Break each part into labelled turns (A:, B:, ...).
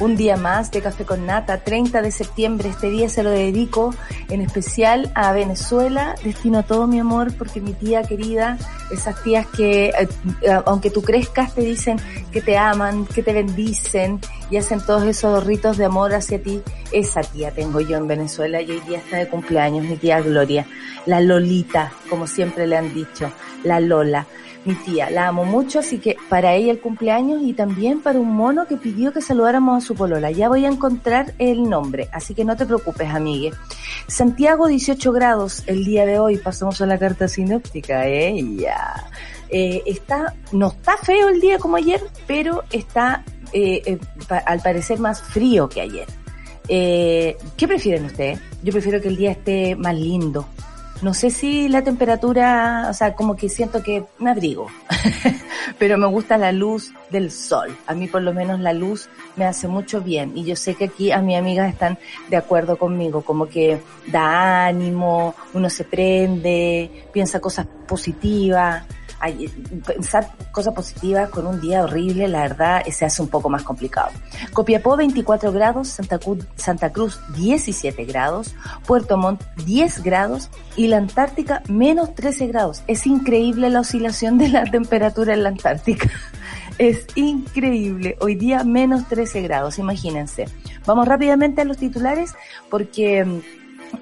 A: un día más de Café con Nata, 30 de septiembre. Este día se lo dedico en especial a Venezuela. Destino todo mi amor porque mi tía querida, esas tías que, eh, aunque tú crezcas, te dicen que te aman, que te bendicen y hacen todos esos ritos de amor hacia ti. Esa tía tengo yo en Venezuela y hoy día está de cumpleaños, mi tía Gloria. La Lolita, como siempre le han dicho, la Lola mi tía. La amo mucho, así que para ella el cumpleaños y también para un mono que pidió que saludáramos a su polola. Ya voy a encontrar el nombre, así que no te preocupes, amigue. Santiago, 18 grados el día de hoy. Pasamos a la carta sinóptica. Ella. Eh, está, no está feo el día como ayer, pero está eh, eh, al parecer más frío que ayer. ¿Qué prefieren ustedes? Yo prefiero que el día esté más lindo, no sé si la temperatura, o sea, como que siento que me abrigo, pero me gusta la luz del sol. A mí por lo menos la luz me hace mucho bien y yo sé que aquí a mis amigas están de acuerdo conmigo, como que da ánimo, uno se prende, piensa cosas positivas pensar cosas positivas con un día horrible, la verdad, se hace un poco más complicado. Copiapó 24 grados, Santa Cruz, Santa Cruz 17 grados, Puerto Montt 10 grados y la Antártica menos 13 grados. Es increíble la oscilación de la temperatura en la Antártica. Es increíble. Hoy día menos 13 grados, imagínense. Vamos rápidamente a los titulares porque mm,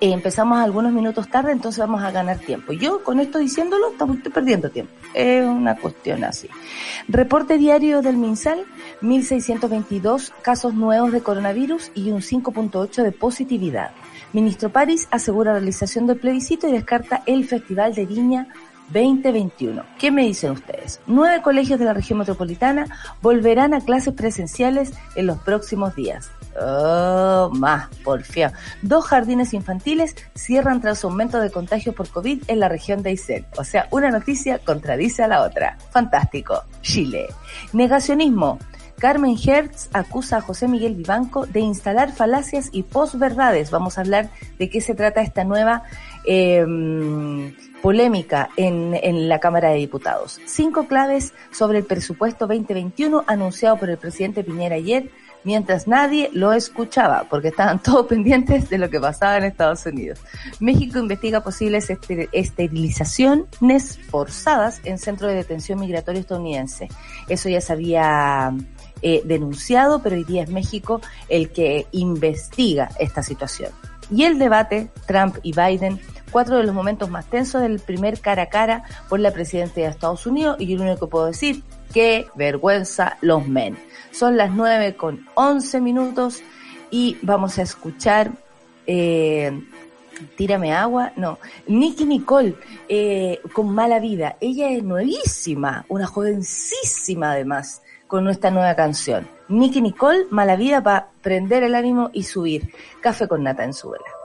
A: eh, empezamos algunos minutos tarde, entonces vamos a ganar tiempo. Yo con esto diciéndolo, estamos perdiendo tiempo. Es una cuestión así. Reporte diario del MinSal, 1.622 casos nuevos de coronavirus y un 5.8 de positividad. Ministro París asegura realización del plebiscito y descarta el Festival de Viña 2021. ¿Qué me dicen ustedes? Nueve colegios de la región metropolitana volverán a clases presenciales en los próximos días. Oh, más, porfía. Dos jardines infantiles cierran tras aumento de contagios por COVID en la región de Aysén. O sea, una noticia contradice a la otra. Fantástico. Chile. Negacionismo. Carmen Hertz acusa a José Miguel Vivanco de instalar falacias y posverdades. Vamos a hablar de qué se trata esta nueva em, polémica en, la Cámara de Diputados. Cinco claves sobre el presupuesto 2021 anunciado por el presidente Piñera ayer mientras nadie lo escuchaba, porque estaban todos pendientes de lo que pasaba en Estados Unidos. México investiga posibles esterilizaciones forzadas en centro de detención migratorio estadounidense. Eso ya se había eh, denunciado, pero hoy día es México el que investiga esta situación. Y el debate, Trump y Biden, cuatro de los momentos más tensos del primer cara a cara por la presidencia de Estados Unidos, y yo lo único que puedo decir, qué vergüenza los men. Son las 9 con 11 minutos y vamos a escuchar eh, Tírame agua, no, Nicky Nicole eh, con Mala Vida. Ella es nuevísima, una jovencísima además, con nuestra nueva canción. Nicky Nicole, Mala Vida para prender el ánimo y subir. Café con nata en su vela.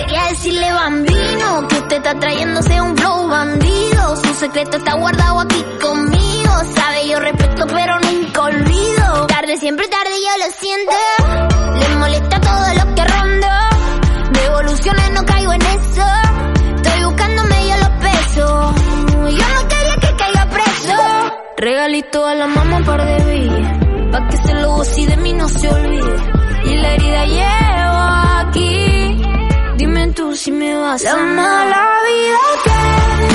B: Quería decirle bambino que usted está trayéndose un flow bandido. Su secreto está guardado aquí conmigo. Sabe, yo Siempre tarde yo lo siento. Les molesta todo lo que rondo. Devoluciones no caigo en eso. Estoy buscando medio los pesos. Yo no quería que caiga preso. Regalito a la mamá un par de billes. Pa' que se lo goce y de mí no se olvide. Y la herida llevo aquí. Tú si me vas a
C: La
B: amar.
C: mala vida que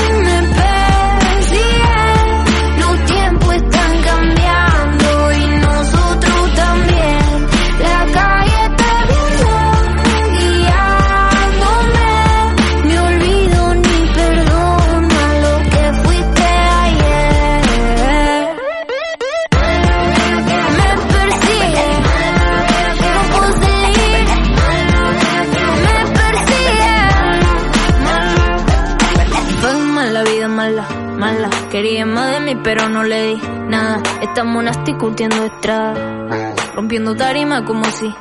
B: Estamos nasty curtiendo estrada. Rompiendo tarima como si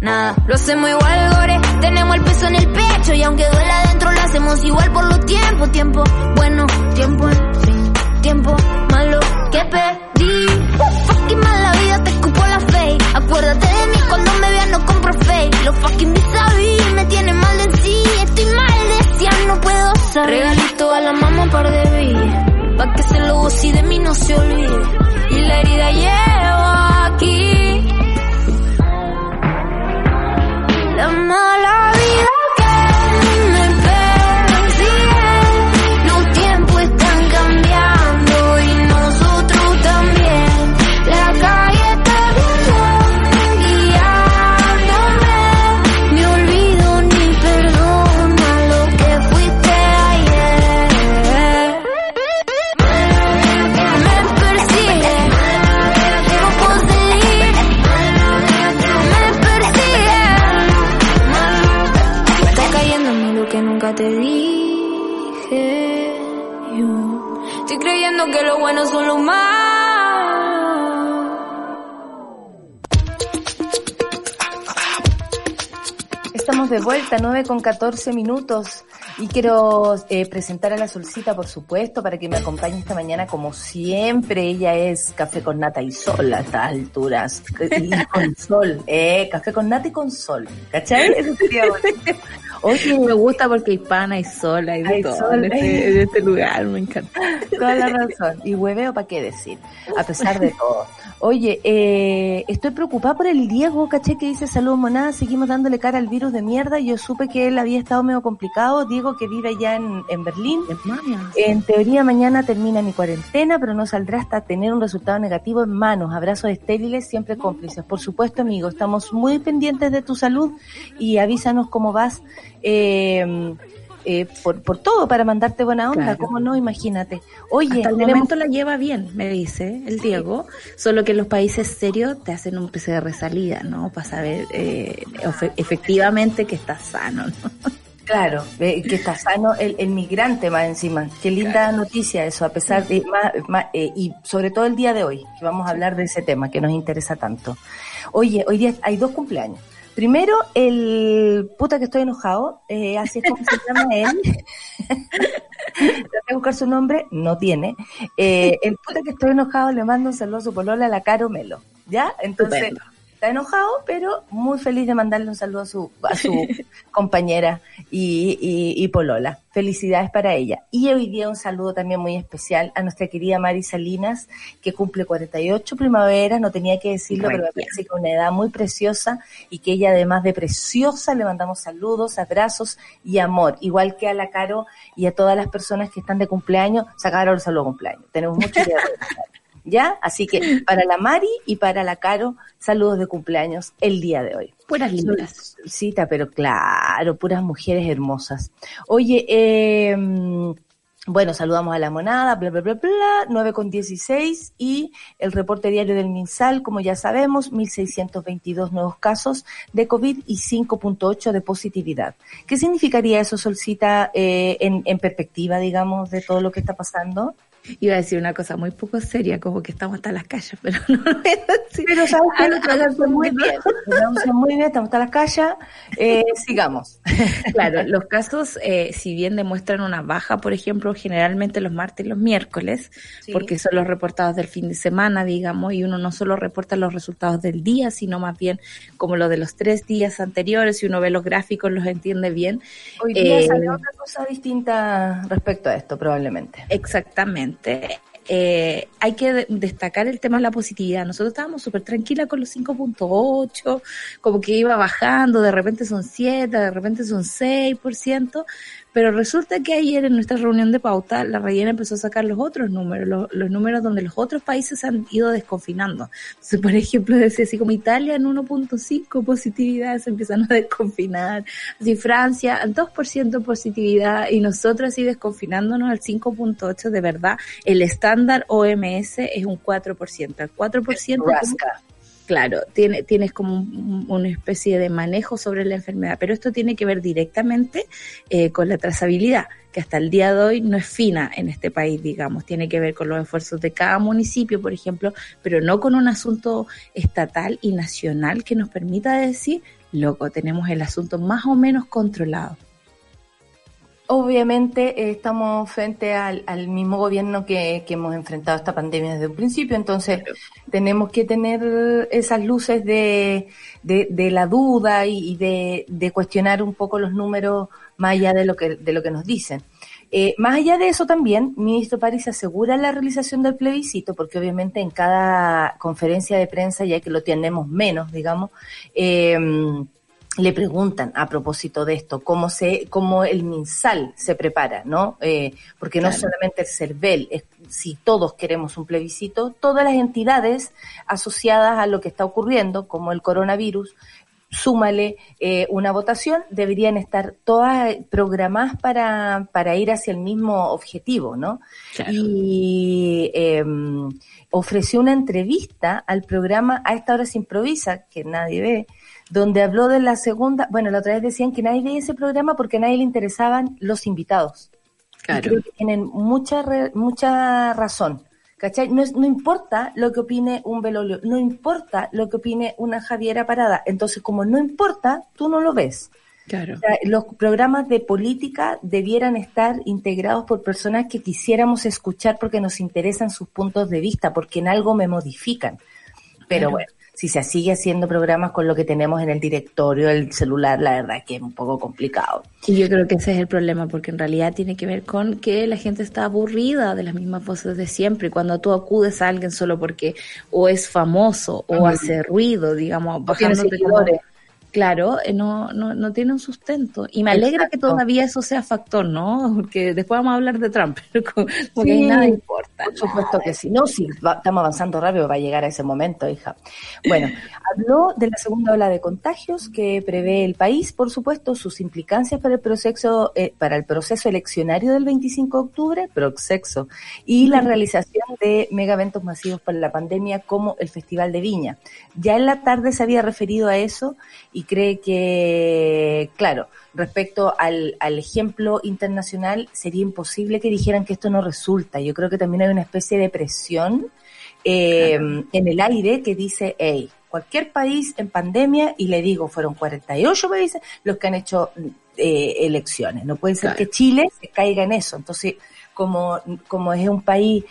B: nada. Lo hacemos igual, gore. Tenemos el peso en el pecho. Y aunque duela adentro, lo hacemos igual por los tiempos. Tiempo bueno, tiempo en. Tiempo malo que perdí. Fucking mala vida, te escupo la fe. Acuérdate de mí cuando me veas, no compro fake. Los fucking vis me tienen mal de sí. Estoy mal de no puedo saber. Regalito a la mamá un par de billes. Pa' que se lo goce de mí no se olvide. Y la herida llevo aquí.
C: La mala
A: de vuelta, 9 con 14 minutos. Y quiero eh, presentar a la Solcita, por supuesto, para que me acompañe esta mañana como siempre. Ella es café con nata y sol a estas alturas. Y con sol, eh, café con nata y con sol. ¿Cachai? Eso sería bonito. Oye,
D: Me gusta porque hay pana, hay sol, hay de todo
A: sol,
D: en, este, en este lugar, me encanta.
A: Toda la razón. Y hueveo, ¿para qué decir? A pesar de todo. Oye, eh, estoy preocupada por el Diego, caché que dice salud monada, seguimos dándole cara al virus de mierda. Yo supe que él había estado medio complicado. Diego que vive allá en, en Berlín. En teoría mañana termina mi cuarentena, pero no saldrá hasta tener un resultado negativo en manos. Abrazos estériles, siempre cómplices. Por supuesto, amigo, estamos muy pendientes de tu salud y avísanos cómo vas. Eh, eh, por, por todo para mandarte buena onda,
D: Claro.
A: ¿cómo no? Imagínate. Oye,
D: Hasta el
A: tenemos-
D: momento la lleva bien, me dice el Diego, solo que en los países serios te hacen un PCR salida, ¿no? Para saber eh, efe- efectivamente que estás sano, ¿no?
A: Claro, eh, que está sano el, el migrante más encima. Qué linda noticia eso, a pesar de más, más, eh, y sobre todo el día de hoy, que vamos a hablar de ese tema que nos interesa tanto. Oye, hoy día hay dos cumpleaños. Primero, el puta que estoy enojado, eh, así es como se llama él. Traté de buscar su nombre, no tiene. Eh, el puta que estoy enojado le mando un saludo a su polola, la Caro Melo. ¿Ya? Entonces,
D: Estupendo.
A: Está enojado, pero muy feliz de mandarle un saludo a su, a su compañera y, y, y polola. Felicidades para ella. Y hoy día un saludo también muy especial a nuestra querida Mari Salinas, que cumple 48 primaveras, no tenía que decirlo, pero me parece que una edad muy preciosa y que ella además de preciosa le mandamos saludos, abrazos y amor, igual que a la Caro y a todas las personas que están de cumpleaños, sacaron el saludo de cumpleaños. Tenemos mucho que. ¿Ya? Así que para la Mari y para la Caro, saludos de cumpleaños el día de hoy.
D: Puras lindas.
A: Cita, pero claro, puras mujeres hermosas. Oye, eh, bueno, saludamos a la monada, bla, bla, bla, bla, 9 con 16 y el reporte diario del MinSal, como ya sabemos, 1.622 nuevos casos de COVID y 5.8 de positividad. ¿Qué significaría eso, Solcita, eh, en, en perspectiva, digamos, de todo lo que está pasando?
D: Iba a decir una cosa muy poco seria, como que estamos hasta las calles, pero no lo.
A: Pero sabes que
D: Hagan- háganse
A: muy bien, estamos muy bien, estamos hasta las calles, eh, sigamos.
D: Claro, los casos, eh, si bien demuestran una baja, por ejemplo, generalmente los martes y los miércoles,
A: Sí.
D: porque son los reportados del fin de semana, digamos, y uno no solo reporta los resultados del día, sino más bien como lo de los tres días anteriores, si uno ve los gráficos, los entiende bien.
A: Hoy día
D: Eh,
A: sale otra cosa distinta respecto a esto, probablemente.
D: Exactamente. Eh, hay que de- destacar el tema de la positividad. Nosotros estábamos súper tranquilas con los 5.8, como que iba bajando, de repente son 7, de repente son 6%, pero resulta que ayer en nuestra reunión de pauta la rellena empezó a sacar los otros números, los, los números donde los otros países han ido desconfinando. Entonces, por ejemplo, decía así como Italia en 1.5 positividad se empiezan a desconfinar, así Francia al 2% positividad y nosotros así desconfinándonos al 5.8 de verdad, el estándar OMS es un 4%, el 4% como-
A: Rasca.
D: Claro, tiene, tienes como un- una especie de manejo sobre la enfermedad, pero esto tiene que ver directamente eh, con la trazabilidad, que hasta el día de hoy no es fina en este país, digamos, tiene que ver con los esfuerzos de cada municipio, por ejemplo, pero no con un asunto estatal y nacional que nos permita decir, loco, tenemos el asunto más o menos controlado.
A: Obviamente eh, estamos frente al, mismo gobierno que, hemos enfrentado esta pandemia desde un principio, entonces tenemos que tener esas luces de, la duda y, de cuestionar un poco los números más allá de lo que, de lo que nos dicen. Eh, más allá de eso también, ministro París asegura la realización del plebiscito, porque obviamente en cada conferencia de prensa, ya que lo tenemos menos, digamos, eh, le preguntan a propósito de esto, cómo se, cómo el MinSal se prepara, ¿no? Eh, porque no solamente el CERVEL, es, si todos queremos un plebiscito, todas las entidades asociadas a lo que está ocurriendo, como el coronavirus, súmale eh, una votación, deberían estar todas programadas para, para ir hacia el mismo objetivo, ¿no? Y eh, ofreció una entrevista al programa A esta hora se improvisa, que nadie ve, donde habló de la segunda, bueno, la otra vez decían que nadie veía ese programa porque a nadie le interesaban los invitados. Y creo que tienen mucha, re- mucha razón. ¿Cachai? No, es- no importa lo que opine un Belolio, no importa lo que opine una Javiera Parada. Entonces, como no importa, tú no lo ves.
D: Claro.
A: O sea, los programas de política debieran estar integrados por personas que quisiéramos escuchar porque nos interesan sus puntos de vista, porque en algo me modifican. Pero
D: Claro.
A: bueno, si se sigue haciendo programas con lo que tenemos en el directorio, el celular, la verdad es que es un poco complicado.
D: Y yo creo que ese es el problema, porque en realidad tiene que ver con que la gente está aburrida de las mismas voces de siempre. Y cuando tú acudes a alguien solo porque o es famoso o hace ruido, digamos,
A: O tiene
D: bajándote como-
A: seguidores.
D: Claro, eh, no, no, no tiene un sustento. Y me alegra que todavía eso sea factor, ¿no? Porque después vamos a hablar de Trump, pero porque
A: Sí,
D: nada importa.
A: Por supuesto que sí. No, sí, va- estamos avanzando rápido para llegar a ese momento, hija. Bueno, habló de la segunda ola de contagios que prevé el país, por supuesto, sus implicancias para el proceso, eh, para el proceso eleccionario del 25 de octubre, proxexo, y la realización de megaventos masivos para la pandemia como el Festival de Viña. Ya en la tarde se había referido a eso y cree que, claro, respecto al, al ejemplo internacional, sería imposible que dijeran que esto no resulta. Yo creo que también hay una especie de presión eh, en el aire que dice, hey, cualquier país en pandemia, y le digo, fueron 48 países los que han hecho eh, elecciones. No puede ser
D: Claro.
A: que Chile se caiga en eso. Entonces, como, como es un país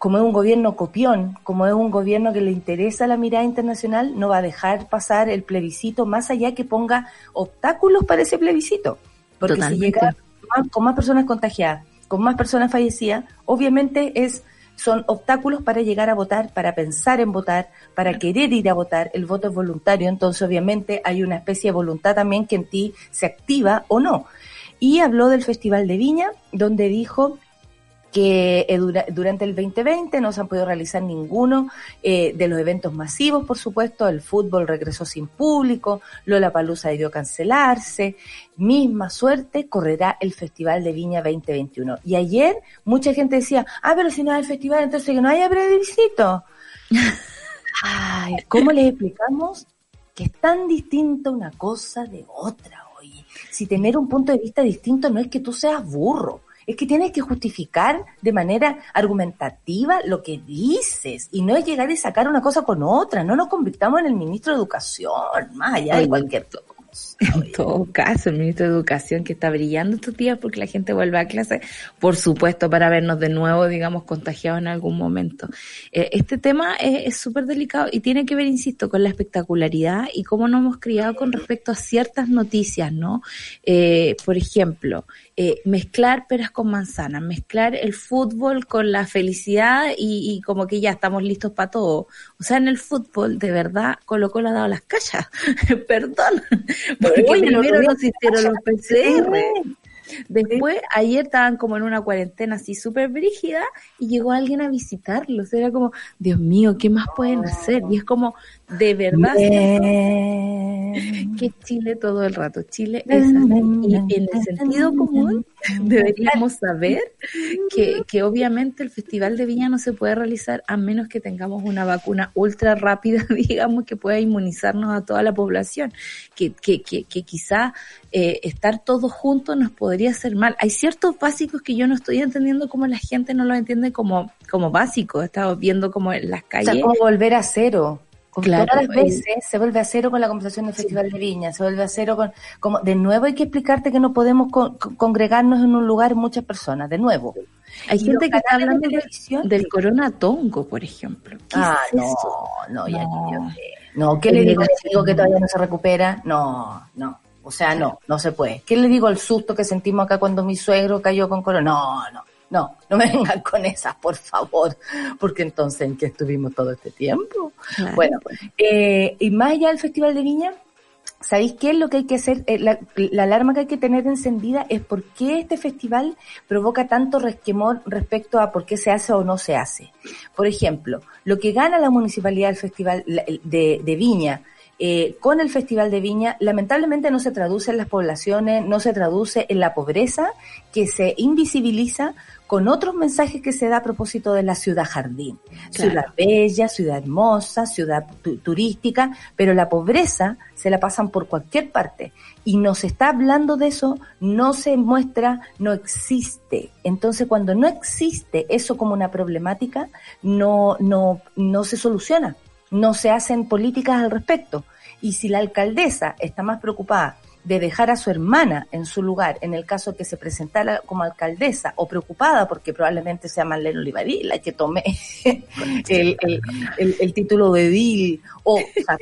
A: como es un gobierno copión, como es un gobierno que le interesa la mirada internacional, no va a dejar pasar el plebiscito más allá que ponga obstáculos para ese plebiscito. Porque
D: Totalmente.
A: si llega más- con más personas contagiadas, con más personas fallecidas, obviamente es son obstáculos para llegar a votar, para pensar en votar, para querer ir a votar. El voto es voluntario, entonces obviamente hay una especie de voluntad también que en ti se activa o no. Y habló del Festival de Viña, donde dijo que eh, dura- durante el 2020 no se han podido realizar ninguno eh, de los eventos masivos, por supuesto, el fútbol regresó sin público, Lola Palusa debió cancelarse, misma suerte correrá el Festival de Viña 2021. Y ayer mucha gente decía, ah, pero si no hay el festival, entonces que no haya plebiscito. Ay, ¿cómo les explicamos que es tan distinta una cosa de otra, oye? Si tener un punto de vista distinto no es que tú seas burro, Es que tienes que justificar de manera argumentativa lo que dices y no es llegar y sacar una cosa con otra. No nos convirtamos en el ministro de Educación, más allá de cualquier cosa.
D: En todo caso, el ministro de Educación que está brillando estos días porque la gente vuelve a clase, por supuesto, para vernos de nuevo, digamos, contagiados en algún momento. Eh, este tema es súper delicado y tiene que ver, insisto, con la espectacularidad y cómo nos hemos criado con respecto a ciertas noticias, ¿no? Eh, por ejemplo, eh, mezclar peras con manzanas, mezclar el fútbol con la felicidad y, y como que ya estamos listos para todo. O sea, en el fútbol, de verdad, Colo Colo ha dado las calles. Perdón.
A: Oye,
D: primero hicieron los PCR. Después, ayer estaban como en una cuarentena así súper brígida y llegó alguien a visitarlos. Era como, Dios mío, ¿qué más pueden hacer? Y es como, de verdad,
A: Bien.
D: que Chile todo el rato. Chile es así. Y en el sentido común deberíamos saber que, que obviamente el Festival de Viña no se puede realizar a menos que tengamos una vacuna ultra rápida, digamos, que pueda inmunizarnos a toda la población. Que, que, que, que quizá eh, estar todos juntos nos podría hacer mal. Hay ciertos básicos que yo no estoy entendiendo como la gente no lo entiende como, como básicos. He estado viendo como en las
A: O
D: calles.
A: sea, como volver a cero.
D: Claro,
A: todas las
D: el-
A: veces se vuelve a cero con la conversación del Festival de Viña, se vuelve a cero con, como, de nuevo hay que explicarte que no podemos con- con- congregarnos en un lugar muchas personas, de nuevo.
D: Hay
A: Y
D: gente que está hablando de- del corona tongo, por ejemplo. ¿Qué
A: Ah,
D: es
A: no, no, ya
D: No.
A: yo. No, ¿qué le digo? ¿Le digo que todavía no se recupera? No, no. O sea, no, no se puede. ¿Qué le digo al susto que sentimos acá cuando mi suegro cayó con corona? No, no, no, no me vengan con esas, por favor, porque entonces ¿en qué estuvimos todo este tiempo?
D: Claro.
A: Bueno, eh, y más allá del Festival de Viña, ¿sabéis qué es lo que hay que hacer? Eh, la, la alarma que hay que tener encendida es por qué este festival provoca tanto resquemor respecto a por qué se hace o no se hace. Por ejemplo, lo que gana la municipalidad del Festival de Viña eh, con el Festival de Viña, lamentablemente no se traduce en las poblaciones, no se traduce en la pobreza que se invisibiliza con otros mensajes que se da a propósito de la ciudad jardín.
D: Claro.
A: Ciudad bella, ciudad hermosa, ciudad tu- turística, pero la pobreza se la pasan por cualquier parte. Y no se está hablando de eso, no se muestra, no existe. Entonces, cuando no existe eso como una problemática, no, no, no se soluciona, no se hacen políticas al respecto. Y si la alcaldesa está más preocupada de dejar a su hermana en su lugar, en el caso que se presentara como alcaldesa, o preocupada porque probablemente sea Marlene Olivarí la que tome el, el- el- título de edil, o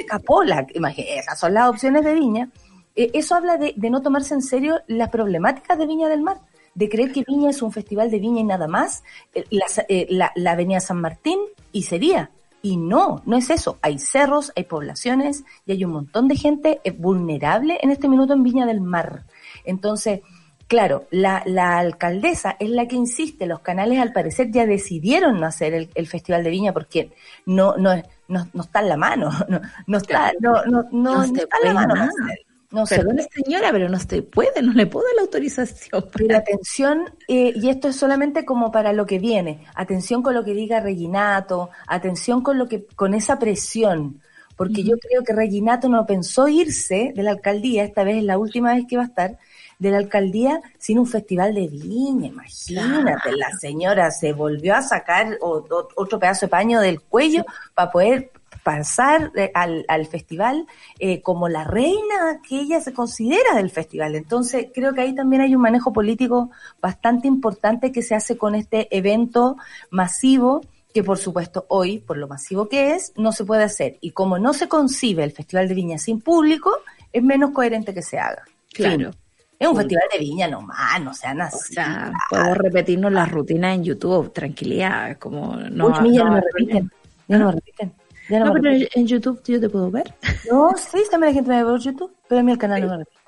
A: Capola, esas son las opciones de Viña, eh, eso habla de, de no tomarse en serio las problemáticas de Viña del Mar, de creer que Viña es un festival de Viña y nada más, eh, la, eh, la- la Avenida San Martín y sería. Y no, no es eso. Hay cerros, hay poblaciones y hay un montón de gente eh, vulnerable en este minuto en Viña del Mar. Entonces, claro, la, la alcaldesa es la que insiste, los canales al parecer ya decidieron no hacer el, el Festival de Viña porque no, no, no, no está en la mano, no, no está, no, no, no, está en la mano. hacer. No se
D: Perdone señora, pero no se puede, no le puedo dar la autorización.
A: Pero atención, eh, y esto es solamente como para lo que viene, atención con lo que diga Reginato, atención con lo que, con esa presión, porque yo creo que Reginato no pensó irse de la alcaldía, esta vez es la última vez que va a estar, de la alcaldía sin un festival de viña, imagínate, la señora se volvió a sacar otro pedazo de paño del cuello para poder pasar eh, al, al festival eh, como la reina que ella se considera del festival. Entonces, creo que ahí también hay un manejo político bastante importante que se hace con este evento masivo que por supuesto hoy, por lo masivo que es, no se puede hacer. Y como no se concibe el Festival de Viña sin público, es menos coherente que se haga.
D: Claro.
A: Es un festival de viña nomás, no sean
D: O
A: así.
D: sea, podemos repetirnos las rutinas en YouTube, tranquilidad, como no.
A: Uy, ya no,
D: no
A: me repiten. No me repiten. Ya no,
D: pero en YouTube yo te puedo ver.
A: No, sí, también la gente me ve por YouTube, pero a mí el canal no me repite.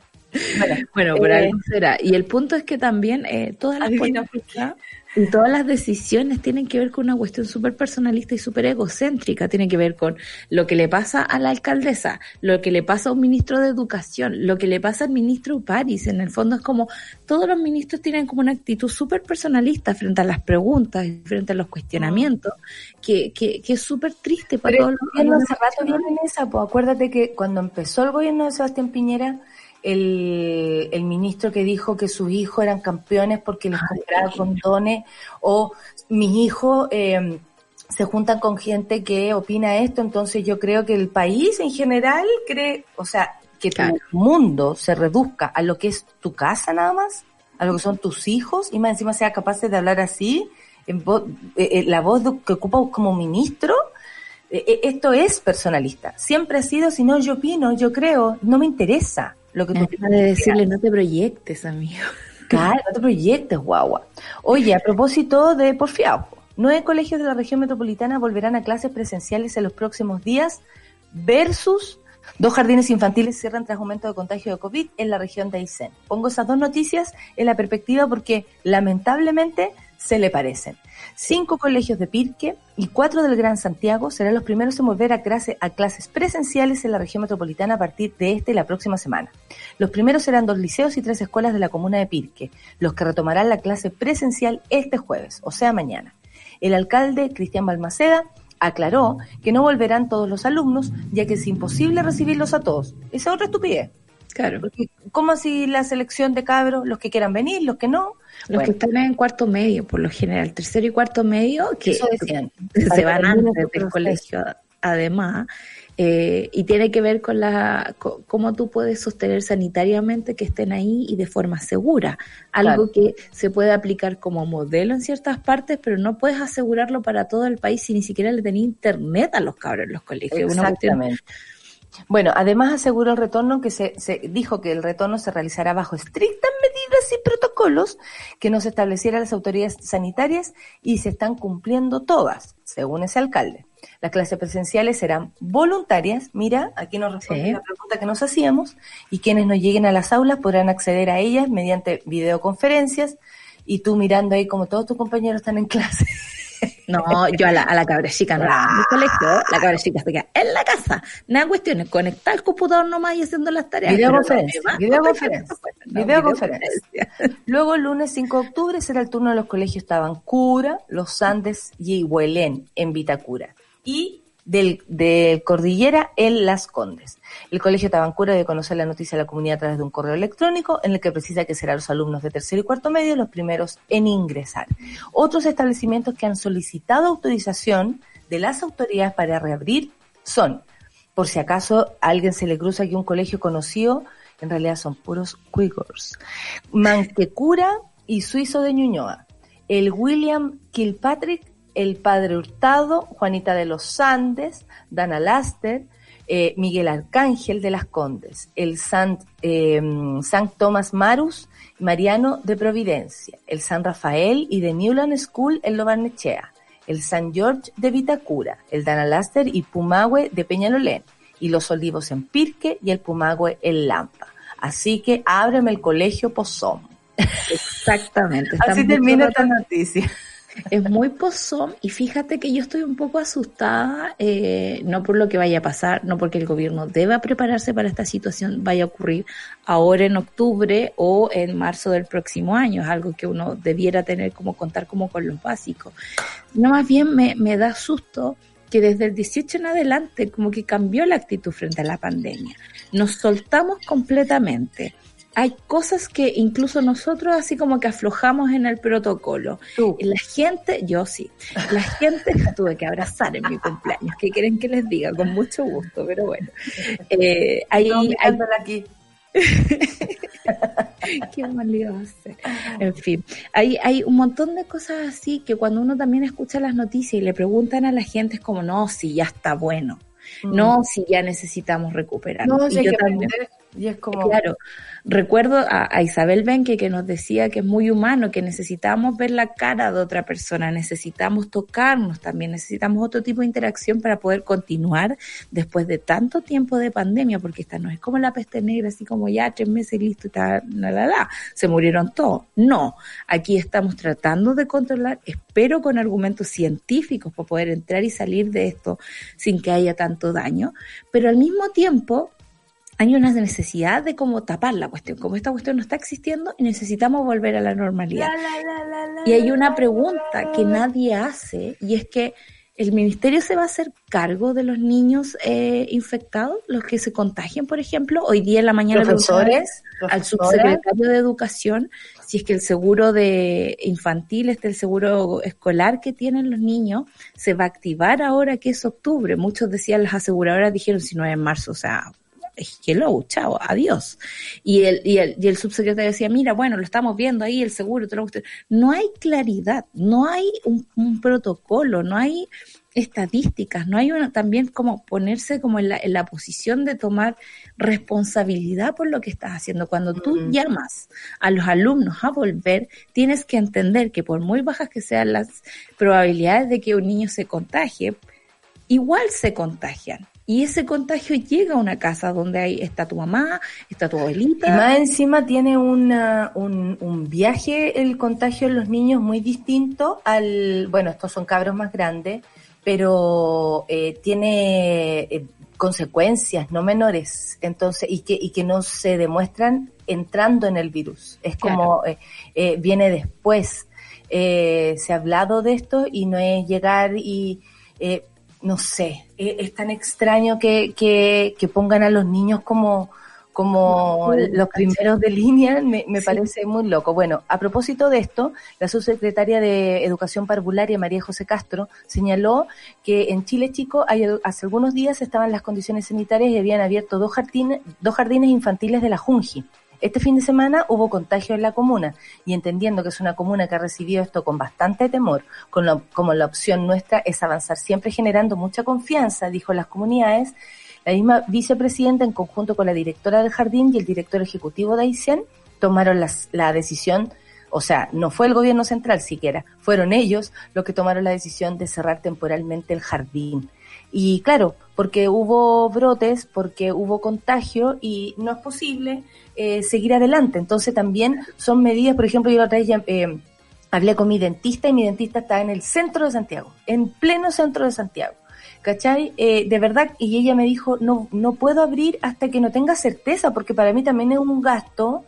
A: Bueno,
D: Bueno, por
A: eh,
D: algo será. Y el punto es que también eh, todas las políticas y todas las decisiones tienen que ver con una cuestión súper personalista y súper egocéntrica. Tiene que ver con lo que le pasa a la alcaldesa, lo que le pasa a un ministro de educación, lo que le pasa al ministro París. En el fondo es como todos los ministros tienen como una actitud súper personalista frente a las preguntas y frente a los cuestionamientos, que, que, que es súper triste para
A: Pero
D: todos los
A: gobierno
D: los
A: hace rato viene en esa, pues acuérdate que cuando empezó el gobierno de Sebastián Piñera, el, el ministro que dijo que sus hijos eran campeones porque les compraba condones o mis hijos eh, se juntan con gente que opina esto, entonces yo creo que el país en general cree, o sea, que
D: Claro.
A: tu mundo se reduzca a lo que es tu casa nada más, a lo que son tus hijos y más encima sea capaz de hablar así, en voz- eh, eh, la voz que ocupa como ministro, eh, eh, esto es personalista. Siempre ha sido, si no yo opino, yo creo, no me interesa lo que tú
D: Acaba de decirle, no te proyectes, amigo.
A: Claro, no te proyectes, guagua. Oye, a propósito de porfiado, nueve colegios de la región metropolitana volverán a clases presenciales en los próximos días versus dos jardines infantiles cierran tras aumento de contagio de COVID en la región de Aysén. Pongo esas dos noticias en la perspectiva porque lamentablemente se le parecen. Cinco colegios de Pirque y cuatro del Gran Santiago serán los primeros en volver a, clase, a clases presenciales en la región metropolitana a partir de este y la próxima semana. Los primeros serán dos liceos y tres escuelas de la comuna de Pirque, los que retomarán la clase presencial este jueves, o sea, mañana. El alcalde, Cristian Balmaceda, aclaró que no volverán todos los alumnos, ya que es imposible recibirlos a todos. Esa es otra estupidez.
D: Claro.
A: Porque, ¿Cómo así la selección de cabros? Los que quieran venir, los que no.
D: Los que están en cuarto medio, por lo general, tercero y cuarto medio, que
A: decían.
D: se van antes del
A: proceso.
D: colegio, además, eh, y tiene que ver con la co- cómo tú puedes sostener sanitariamente que estén ahí y de forma segura. Algo que se puede aplicar como modelo en ciertas partes, pero no puedes asegurarlo para todo el país si ni siquiera le tenés internet a los cabros en los colegios. Una
A: Exactamente. Bueno, además aseguró el retorno que se, se dijo que el retorno se realizará bajo estrictas medidas y protocolos que nos establecieran las autoridades sanitarias y se están cumpliendo todas, según ese alcalde. Las clases presenciales serán voluntarias, mira, aquí nos responde
D: Sí.
A: la pregunta que nos hacíamos, y quienes no lleguen a las aulas podrán acceder a ellas mediante videoconferencias y tú mirando ahí como todos tus compañeros están en clase.
D: No, yo a la, a la cabra chica no la mando al colegio, la cabra chica se queda en la casa. Nada cuestiones, conectar el computador nomás y haciendo las tareas.
A: Videoconferencia,
D: no
A: videoconferencia,
D: no,
A: videoconferencia.
D: videoconferencia.
A: Luego el lunes 5 de octubre será el turno de los colegios Tabancura, Los Andes y Huelén en Vitacura. Y del, del Cordillera en Las Condes. El colegio Tabancura debe conocer la noticia de la comunidad a través de un correo electrónico en el que precisa que serán los alumnos de tercero y cuarto medio los primeros en ingresar. Otros establecimientos que han solicitado autorización de las autoridades para reabrir son, por si acaso a alguien se le cruza aquí un colegio conocido, en realidad son puros Quigors. Manquecura y Suizo de Ñuñoa. El William Kilpatrick, el Padre Hurtado, Juanita de los Andes, Dana Laster, eh, Miguel Arcángel de las Condes, el San, eh, San Tomás Marus, Mariano de Providencia, el San Rafael y de Newland School en Lobarnechea, el San George de Vitacura, el Dana Laster y Pumahue de Peñalolén, y los Olivos en Pirque y el Pumahue en Lampa. Así que ábreme el colegio Pozón.
D: Exactamente.
A: Así termina esta noticia.
D: Es muy pozón y fíjate que yo estoy un poco asustada, eh, no por lo que vaya a pasar, no porque el gobierno deba prepararse para esta situación vaya a ocurrir ahora en octubre o en marzo del próximo año, es algo que uno debiera tener como contar como con los básicos. No, más bien me, me da susto que desde el 18 en adelante como que cambió la actitud frente a la pandemia. Nos soltamos completamente. Hay cosas que incluso nosotros así como que aflojamos en el protocolo.
A: Tú.
D: La gente, yo sí, la gente la tuve que abrazar en mi cumpleaños. ¿Qué quieren que les diga? Con mucho gusto, pero bueno. Eh, hay,
A: No,
D: hay-
A: mirándola aquí.
D: ¿Qué mal iba a hacer? En fin, hay, hay un montón de cosas así que cuando uno también escucha las noticias y le preguntan a la gente es como, no, si ya está bueno, no, si ya necesitamos recuperarnos.
A: Mm. No,
D: Y yo
A: que
D: también-
A: aprender. Y es como.
D: Claro, recuerdo a, Isabel Benque que nos decía que es muy humano, que necesitamos ver la cara de otra persona, necesitamos tocarnos también, necesitamos otro tipo de interacción para poder continuar después de tanto tiempo de pandemia, porque esta no es como la peste negra, así como ya tres meses listo, y ta, la, la, la, se murieron todos. No, aquí estamos tratando de controlar, espero con argumentos científicos para poder entrar y salir de esto sin que haya tanto daño, pero al mismo tiempo hay una necesidad de como tapar la cuestión, como esta cuestión no está existiendo y necesitamos volver a la normalidad.
A: La, la, la, la, la,
D: Y hay una pregunta que nadie hace y es que ¿El ministerio se va a hacer cargo de los niños eh, infectados, los que se contagien, por ejemplo? Hoy día en la mañana
A: Profesores,
D: al subsecretario de Educación si es que el seguro de infantil, este el seguro escolar que tienen los niños, se va a activar ahora que es octubre. Muchos decían, las aseguradoras dijeron si no es en marzo, o sea, hello, chao, adiós. Y el, y el, y el subsecretario decía, mira, bueno, lo estamos viendo ahí, el seguro, todo lo que usted-". no hay claridad, no hay un, un protocolo, no hay estadísticas, no hay una, también como ponerse como en la, en la posición de tomar responsabilidad por lo que estás haciendo. Cuando tú
A: Mm.
D: llamas a los alumnos a volver, tienes que entender que por muy bajas que sean las probabilidades de que un niño se contagie, igual se contagian. Y ese contagio llega a una casa donde hay, está tu mamá, está tu
A: Y
D: abuelita.
A: más encima tiene una, un, un viaje el contagio en los niños muy distinto al, bueno, estos son cabros más grandes, pero eh, tiene eh, consecuencias no menores, entonces, y que, y que no se demuestran entrando en el virus. Es como, eh, eh, viene después. Eh, se ha hablado de esto y no es llegar y, eh, no sé, eh, es tan extraño que, que, que pongan a los niños como, como los primeros de línea, me, me
D: Sí.
A: parece muy loco. Bueno, a propósito de esto, la subsecretaria de Educación Parvularia, María José Castro, señaló que en Chile, chico, hay, hace algunos días estaban las condiciones sanitarias y habían abierto dos jardines, dos jardines infantiles de la Junji. Este fin de semana hubo contagio en la comuna y entendiendo que es una comuna que ha recibido esto con bastante temor, con lo- como la opción nuestra es avanzar siempre generando mucha confianza, dijo las comunidades, la misma vicepresidenta en conjunto con la directora del jardín y el director ejecutivo de Aysén tomaron la decisión, o sea, no fue el gobierno central siquiera, fueron ellos los que tomaron la decisión de cerrar temporalmente el jardín. Y claro, porque hubo brotes, porque hubo contagio y no es posible eh, seguir adelante. Entonces también son medidas, por ejemplo, yo la otra vez ya, eh, hablé con mi dentista y mi dentista está en el centro de Santiago, en pleno centro de Santiago. ¿Cachai? Eh, de verdad, y ella me dijo, no, no puedo abrir hasta que no tenga certeza, porque para mí también es un gasto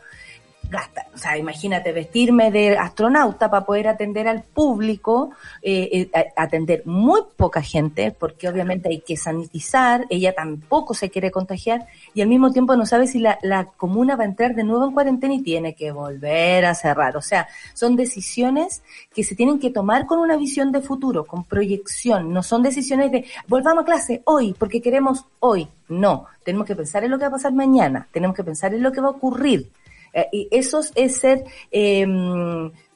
A: gasta, o sea, imagínate vestirme de astronauta para poder atender al público, eh, eh, atender muy poca gente, porque obviamente hay que sanitizar, ella tampoco se quiere contagiar y al mismo tiempo no sabe si la, la comuna va a entrar de nuevo en cuarentena y tiene que volver a cerrar. O sea, son decisiones que se tienen que tomar con una visión de futuro, con proyección, no son decisiones de volvamos a clase hoy porque queremos hoy. No, tenemos que pensar en lo que va a pasar mañana, tenemos que pensar en lo que va a ocurrir. Eh, y eso es ser eh,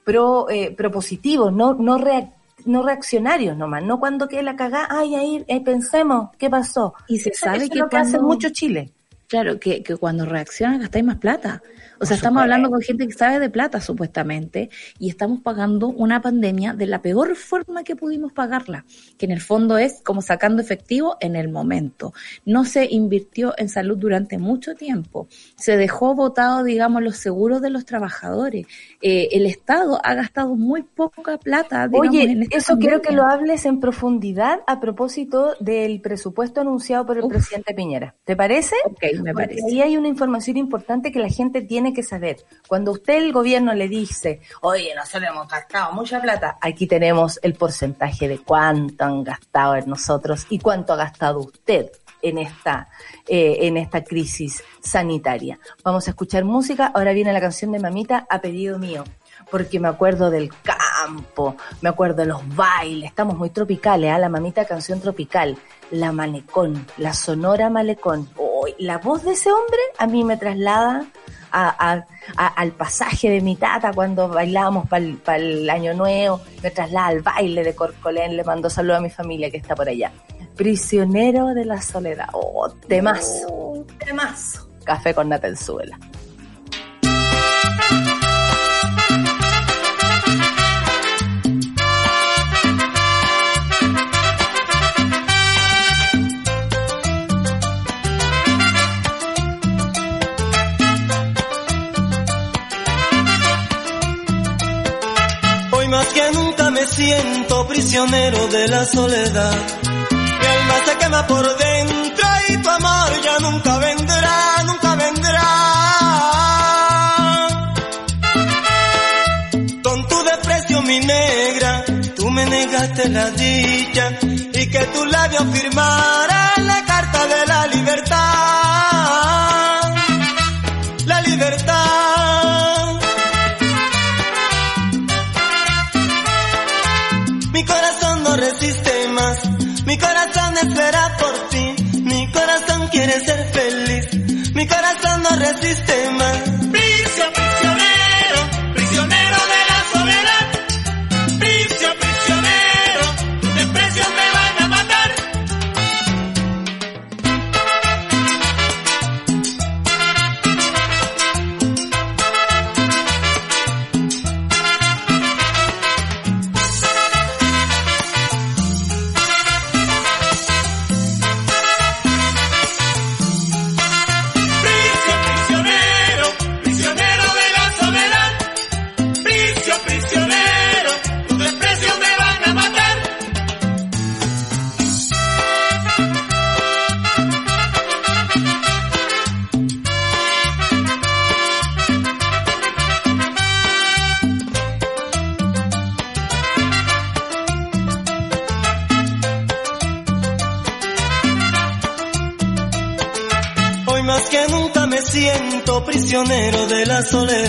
A: pro, eh, propositivos, no, no, reac- no reaccionarios nomás, no cuando quede la cagada, ay, ahí eh, pensemos, ¿qué pasó?
D: Y se
A: Eso-
D: sabe
A: eso es
D: que
A: lo que hace mucho Chile.
D: Claro, que, que cuando reaccionan gastáis más plata. O sea, estamos hablando con gente que sabe de plata, supuestamente, y estamos pagando una pandemia de la peor forma que pudimos pagarla, que en el fondo es como sacando efectivo en el momento. No se invirtió en salud durante mucho tiempo. Se dejó votado, digamos, los seguros de los trabajadores. Eh, el Estado ha gastado muy poca plata, digamos,
A: Oye,
D: en esta
A: eso quiero que lo hables en profundidad a propósito del presupuesto anunciado por el
D: Uf.
A: presidente Piñera. ¿Te parece?
D: Ok, me
A: Porque
D: parece.
A: ahí hay una información importante que la gente tiene que saber. Cuando usted, el gobierno, le dice, oye, nosotros hemos gastado mucha plata, aquí tenemos el porcentaje de cuánto han gastado en nosotros y cuánto ha gastado usted en esta, eh, en esta crisis sanitaria. Vamos a escuchar música. Ahora viene la canción de Mamita a pedido mío. Porque me acuerdo del campo, me acuerdo de los bailes, estamos muy tropicales, ¿ah? la mamita canción tropical, la malecón, la sonora malecón. Uy, la voz de ese hombre a mí me traslada a- a- a- al pasaje de mi tata cuando bailábamos para el año nuevo, me traslada al baile de Corcolén, le mando saludo a mi familia que está por allá. Prisionero de la soledad, oh, temazo, temazo. Café con nata
E: siento prisionero de la soledad. Mi alma se quema por dentro y tu amor ya nunca vendrá, nunca vendrá. Con tu desprecio, mi negra, tú me negaste la dicha. labios firmaran la carta de la mi corazón espera por ti, mi corazón quiere ser feliz, mi corazón no resiste más.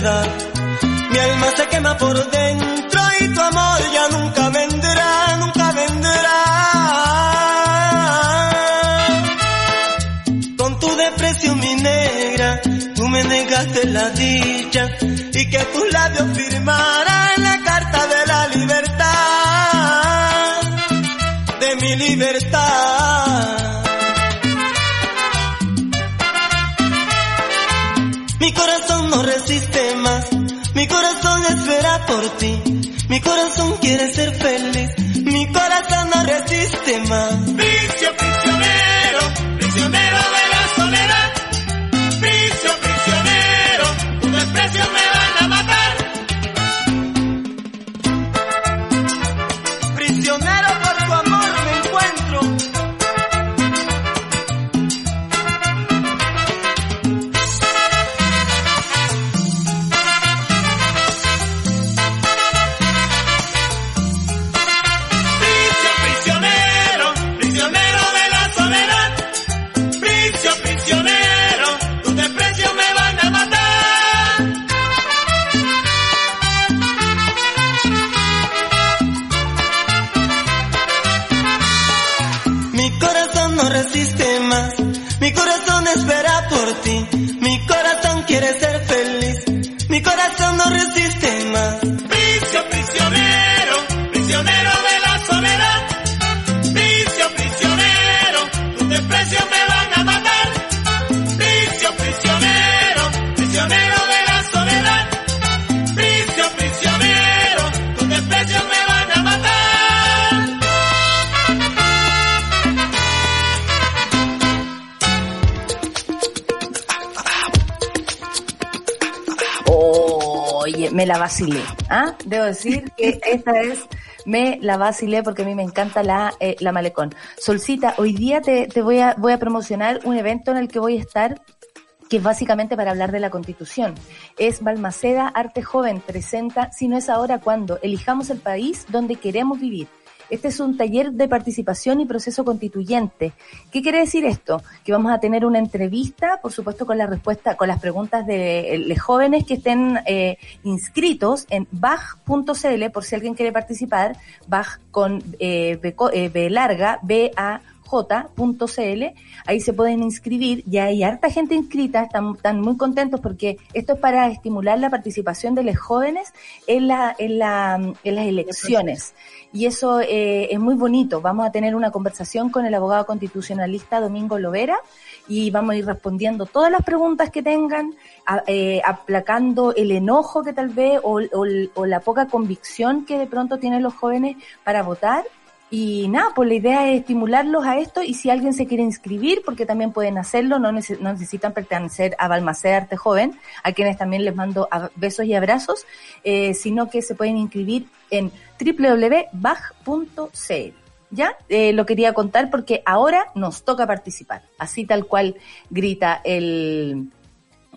E: Mi alma se quema por dentro y tu amor ya nunca vendrá, nunca vendrá. Con tu desprecio mi negra, tú me negaste la dicha y que tus labios firmaran la carta de la libertad, de mi libertad. Por ti, mi corazón quiere ser feliz, mi corazón no resiste más.
A: Debo decir que esta es me la vacilé porque a mí me encanta la, eh, la malecón. Solcita, hoy día te, te voy, a, voy a promocionar un evento en el que voy a estar que es básicamente para hablar de la constitución. Es Balmaceda Arte Joven presenta, si no es ahora, cuando elijamos el país donde queremos vivir. Este es un taller de participación y proceso constituyente. ¿Qué quiere decir esto? Que vamos a tener una entrevista, por supuesto, con la respuesta, con las preguntas de los jóvenes que estén eh, inscritos en baj.cl, por si alguien quiere participar, baj con eh, B, eh, B larga, B A j.cl, ahí se pueden inscribir, ya hay harta gente inscrita, están, muy contentos porque esto es para estimular la participación de los jóvenes en, la, en, la, en las elecciones. Y eso eh, es muy bonito. Vamos a tener una conversación con el abogado constitucionalista Domingo Lovera y vamos a ir respondiendo todas las preguntas que tengan, eh, aplacando el enojo que tal vez o la poca convicción que de pronto tienen los jóvenes para votar y nada, pues la idea es estimularlos a esto y si alguien se quiere inscribir, porque también pueden hacerlo, no, nece- no necesitan pertenecer a Balmaceda Arte Joven, a quienes también les mando besos y abrazos, eh, sino que se pueden inscribir en www.baj.cl. ¿Ya? Eh, lo quería contar porque ahora nos toca participar, así tal cual grita el,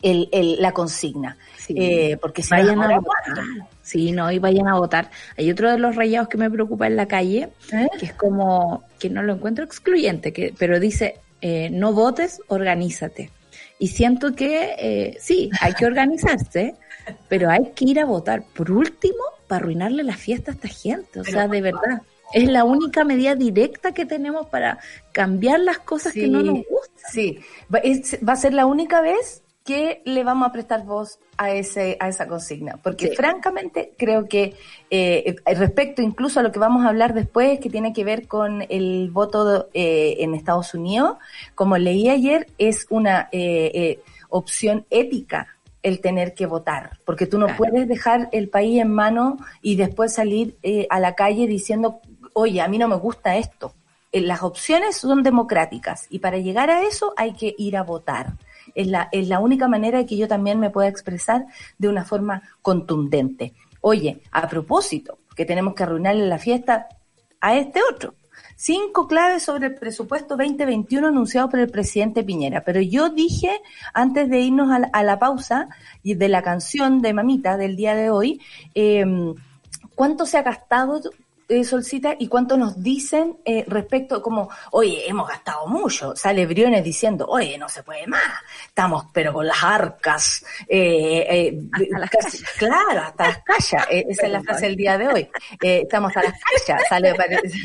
A: el, el- la consigna.
D: Sí.
A: Eh, porque si
D: Vayan
A: no,
D: a votar. Sí, no, y vayan a votar. Hay otro de los rayados que me preocupa en la calle,
A: ¿Eh?
D: que es como, que no lo encuentro excluyente, que, pero dice, eh, no votes, organízate. Y siento que eh, sí, hay que organizarse, pero hay que ir a votar. Por último, para arruinarle la fiesta a esta gente. O sea, de verdad. Es la única medida directa que tenemos para cambiar las cosas que no nos gustan.
A: Sí, es- va a ser la única vez que le vamos a prestar voz a ese a esa consigna, porque
D: Sí.
A: francamente creo que eh, respecto incluso a lo que vamos a hablar después, que tiene que ver con el voto eh, en Estados Unidos, como leí ayer, es una eh, eh, opción ética el tener que votar, porque tú no
D: Claro.
A: puedes dejar el país en mano y después salir a la calle diciendo, oye, a mí no me gusta esto. Las opciones son democráticas y para llegar a eso hay que ir a votar. Es la, es la única manera de que yo también me pueda expresar de una forma contundente. Oye, a propósito, que tenemos que arruinarle la fiesta a este otro. Cinco claves sobre el presupuesto 2021 anunciado por el presidente Piñera. Pero yo dije, antes de irnos a la, pausa y de la canción de Mamita del día de hoy, eh, ¿cuánto se ha gastado eh, Solcita y cuánto nos dicen eh, respecto como, oye, hemos gastado mucho? Sale Briones diciendo, oye, no se puede más, estamos pero con las arcas, eh, eh,
D: Hasta las
A: claro, hasta las callas, eh, esa es la frase del día de hoy, estamos hasta las callas, sale,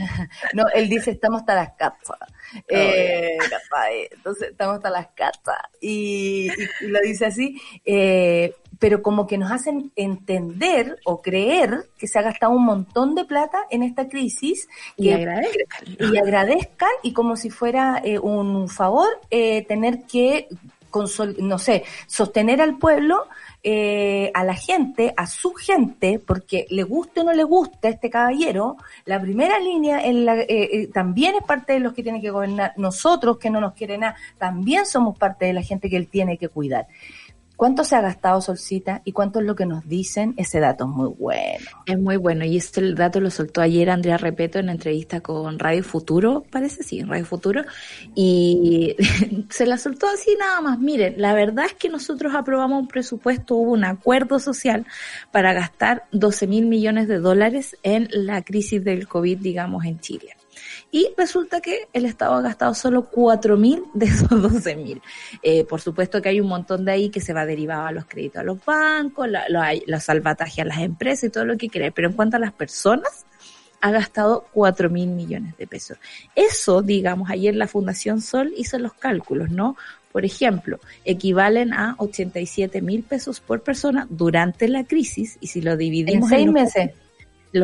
A: no, él dice estamos hasta las capas. Eh, capaz, entonces estamos hasta las catas y, y- y lo dice así, eh, pero como que nos hacen entender o creer que se ha gastado un montón de plata en esta crisis
D: Y
A: que-
D: agradezcan.
A: y agradezcan y como si fuera eh, un favor eh, tener que consol- no sé sostener al pueblo eh, a la gente a su gente porque le guste o no le guste a este caballero la primera línea en la, eh, eh, también es parte de los que tienen que gobernar nosotros que no nos quieren nada también somos parte de la gente que él tiene que cuidar ¿Cuánto se ha gastado Solcita y cuánto es lo que nos dicen? Ese dato es muy bueno.
D: Es muy bueno y este dato lo soltó ayer Andrea Repeto en entrevista con Radio Futuro, parece sí, Radio Futuro, y se la soltó así nada más. Miren, la verdad es que nosotros aprobamos un presupuesto, hubo un acuerdo social para gastar 12 mil millones de dólares en la crisis del COVID, digamos, en Chile. Y resulta que el Estado ha gastado solo 4 mil de esos 12 mil. Eh, por supuesto que hay un montón de ahí que se va derivado a los créditos a los bancos, la- lo hay- los salvatajes a las empresas y todo lo que quieras. Pero en cuanto a las personas, ha gastado 4 mil millones de pesos. Eso, digamos, ayer la Fundación Sol hizo los cálculos, ¿no? Por ejemplo, equivalen a 87 mil pesos por persona durante la crisis y si lo
A: En
D: dividimos
A: seis
D: los-
A: meses.
D: los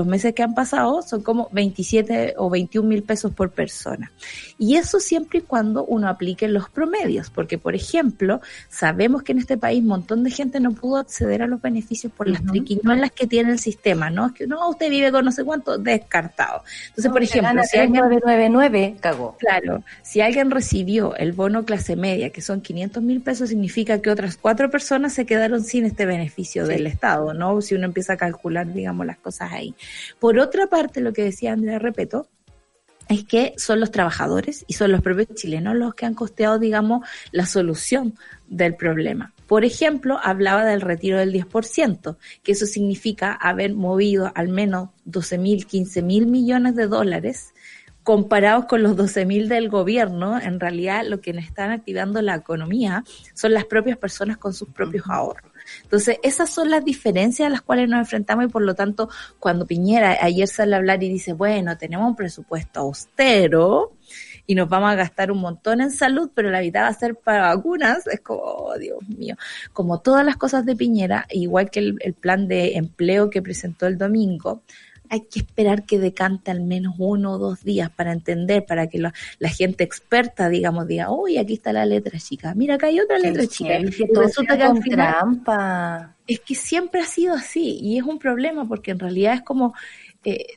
D: meses que han pasado son como 27 o 21 mil pesos por persona. Y eso siempre y cuando uno aplique los promedios, porque por ejemplo, sabemos que en este país un montón de gente no pudo acceder a los beneficios por las
A: Ujú.
D: triquiñuelas que tiene el sistema, ¿no? Es que no, usted vive con no sé cuánto, descartado. Entonces, por ejemplo, si alguien
A: 3999, cagó.
D: Claro, si alguien recibió el bono clase media, que son 500 mil pesos, significa que otras cuatro personas se quedaron sin este beneficio
A: Sí.
D: del Estado, ¿no? Si uno empieza a calcular, digamos, las cosas ahí. Por otra parte, lo que decía Andrea Repeto, es que son los trabajadores y son los propios chilenos los que han costeado, digamos, la solución del problema. Por ejemplo, hablaba del retiro del 10%, que eso significa haber movido al menos 12 mil, 15 mil millones de dólares comparados con los 12 mil del gobierno, en realidad lo que están activando la economía son las propias personas con sus propios ahorros. Entonces, esas son las diferencias a las cuales nos enfrentamos y por lo tanto, cuando Piñera ayer sale a hablar y dice, bueno, tenemos un presupuesto austero y nos vamos a gastar un montón en salud, pero la mitad va a ser para vacunas, es como, oh, Dios mío, como todas las cosas de Piñera, igual que el, el plan de empleo que presentó el domingo, hay que esperar que decante al menos uno o dos días para entender, para que la, la gente experta, digamos, diga, uy, aquí está la letra chica, mira, acá hay otra letra chica. Y resulta que al final
A: trampa.
D: es que siempre ha sido así y es un problema porque en realidad es como, eh,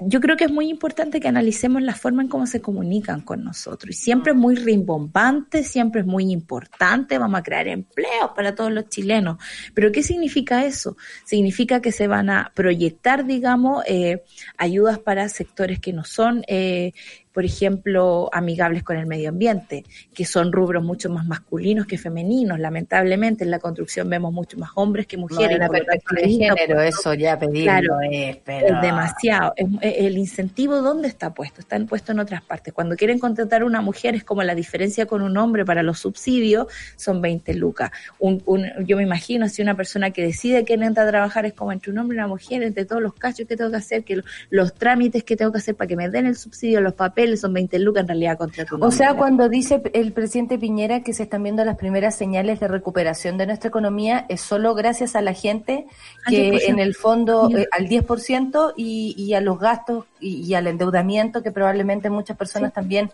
D: yo creo que es muy importante que analicemos la forma en cómo se comunican con nosotros y siempre es muy rimbombante, siempre es muy importante, vamos a crear empleos para todos los chilenos. Pero ¿qué significa eso? Significa que se van a proyectar, digamos, eh, ayudas para sectores que no son... Eh, por ejemplo, amigables con el medio ambiente, que son rubros mucho más masculinos que femeninos. Lamentablemente en la construcción vemos mucho más hombres que mujeres.
A: No,
D: lo tanto,
A: de género, eso ya pedirlo
D: Claro,
A: es, pero...
D: es demasiado. Es- es- el incentivo, ¿dónde está puesto? Está puesto en otras partes. Cuando quieren contratar a una mujer, es como la diferencia con un hombre para los subsidios, son 20 lucas. Un, un- yo me imagino si una persona que decide que entra a trabajar es como entre un hombre y una mujer, entre todos los cachos que tengo que hacer, que lo- los trámites que tengo que hacer para que me den el subsidio, los papeles, son 20 lucas, en realidad contrato un
A: O sea, cuando dice el presidente Piñera que se están viendo las primeras señales de recuperación de nuestra economía, es solo gracias a la gente que
D: 10%.
A: en el fondo eh, al 10% y, y a los gastos y, y al endeudamiento que probablemente muchas personas también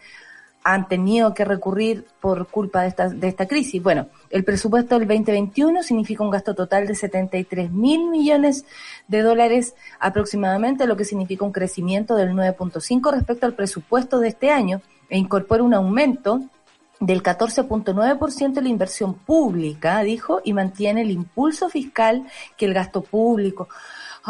A: han tenido que recurrir por culpa de esta, de esta crisis. Bueno, el presupuesto del 2021 significa un gasto total de 73 mil millones de dólares aproximadamente, lo que significa un crecimiento del 9.5 respecto al presupuesto de este año e incorpora un aumento del 14.9% de la inversión pública, dijo, y mantiene el impulso fiscal que el gasto público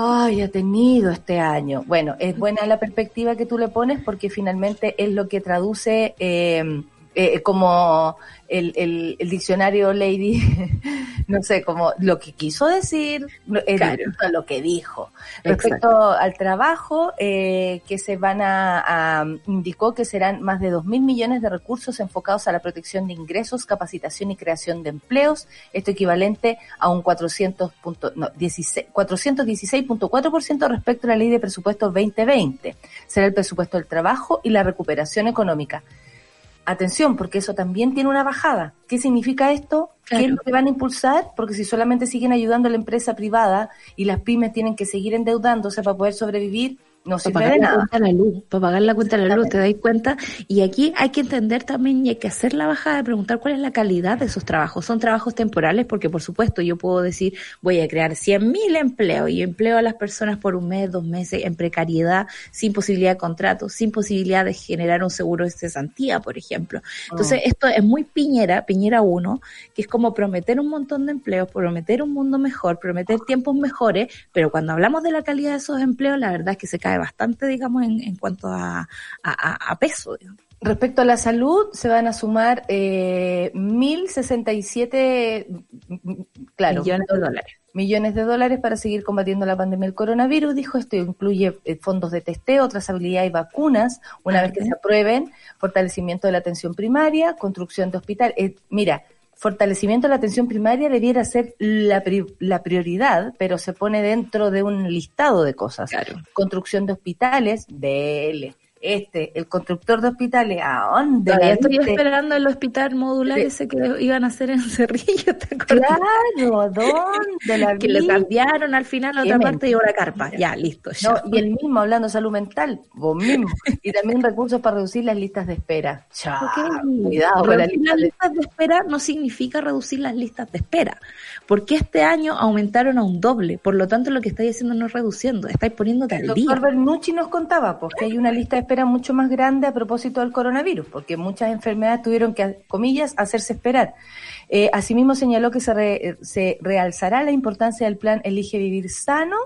A: ay, ha tenido este año. Bueno, es buena la perspectiva que tú le pones porque finalmente es lo que traduce eh, eh, como el, el, el diccionario Lady, no sé, como lo que quiso decir,
D: Claro.
A: lo que dijo.
D: Exacto.
A: Respecto al trabajo, eh, que se van a, a- indicó que serán más de 2 mil millones de recursos enfocados a la protección de ingresos, capacitación y creación de empleos, esto equivalente a un 400 punto- no, 16 416.4% respecto a la ley de presupuesto 2020. Será el presupuesto del trabajo y la recuperación económica. Atención, porque eso también tiene una bajada. ¿Qué significa esto? ¿Qué es lo que van a impulsar? Porque si solamente siguen ayudando a la empresa privada y las pymes tienen que seguir endeudándose para poder sobrevivir, no
D: para
A: sirve
D: pagar
A: de
D: la
A: nada.
D: cuenta de la luz, para pagar la cuenta de la luz, te dais cuenta. Y aquí hay que entender también y hay que hacer la bajada de preguntar cuál es la calidad de esos trabajos. Son trabajos temporales porque, por supuesto, yo puedo decir, voy a crear 100.000 empleos y empleo a las personas por un mes, dos meses, en precariedad, sin posibilidad de contrato, sin posibilidad de generar un seguro de cesantía, por ejemplo. Entonces, esto es muy Piñera, Piñera 1, que es como prometer un montón de empleos, prometer un mundo mejor, prometer tiempos mejores, pero cuando hablamos de la calidad de esos empleos, la verdad es que se cae bastante, digamos, en, en cuanto a, a, peso. digamos.
A: Respecto a la salud, se van a sumar eh, 1.067, mm, claro,
D: millones de dólares.
A: millones de dólares para seguir combatiendo la pandemia del coronavirus. Dijo esto incluye eh, fondos de testeo, trazabilidad y vacunas, una
D: Ah,
A: vez que
D: ok.
A: se aprueben, fortalecimiento de la atención primaria, construcción de hospital. Eh, mira, fortalecimiento de la atención primaria debiera ser la, pri- la prioridad, pero se pone dentro de un listado de cosas.
D: Claro.
A: Construcción de hospitales, DL. Este, el constructor de hospitales, ¿a dónde?
D: Todavía estoy esperando el hospital modular
A: Sí.
D: ese que iban a hacer en Cerrillo, ¿te acuerdas?
A: Claro, ¿dónde la
D: Que
A: vi?
D: cambiaron al final a otra parte y ahora
A: mentira.
D: carpa. Ya, listo. Ya.
A: No, y el mismo hablando de salud mental, vos mismo. Y también recursos para reducir las listas de espera. Chao, cuidado con
D: las
A: de
D: listas de espera no significa reducir las listas de espera, porque este año aumentaron a un doble, por lo tanto lo que estáis haciendo no es reduciendo, estáis poniéndote
A: El
D: al día.
A: doctor Bernucci nos contaba pues, que hay una lista de espera mucho más grande a propósito del coronavirus, porque muchas enfermedades tuvieron que, comillas, hacerse esperar. Eh, asimismo señaló que se, re- se realzará la importancia del plan Elige Vivir Sano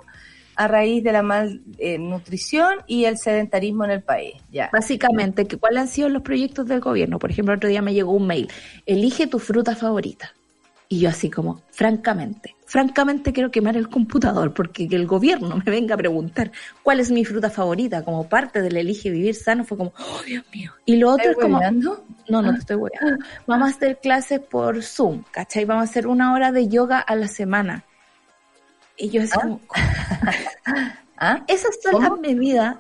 A: a raíz de la malnutrición y el sedentarismo en el país. Ya.
D: Básicamente, ¿cuáles han sido los proyectos del gobierno? Por ejemplo, otro día me llegó un mail, elige tu fruta favorita. Y yo así como, francamente, francamente quiero quemar el computador porque que el gobierno me venga a preguntar cuál es mi fruta favorita como parte del elige vivir sano fue como, oh Dios mío. Y lo otro es
A: ¿Estás
D: como, no, no te estoy weando. Vamos a hacer clases por Zoom, ¿cachai? Vamos a hacer una hora de yoga a la semana. Y yo así como,
A: ¿Ah?
D: esas son
A: ¿Cómo?
D: las medidas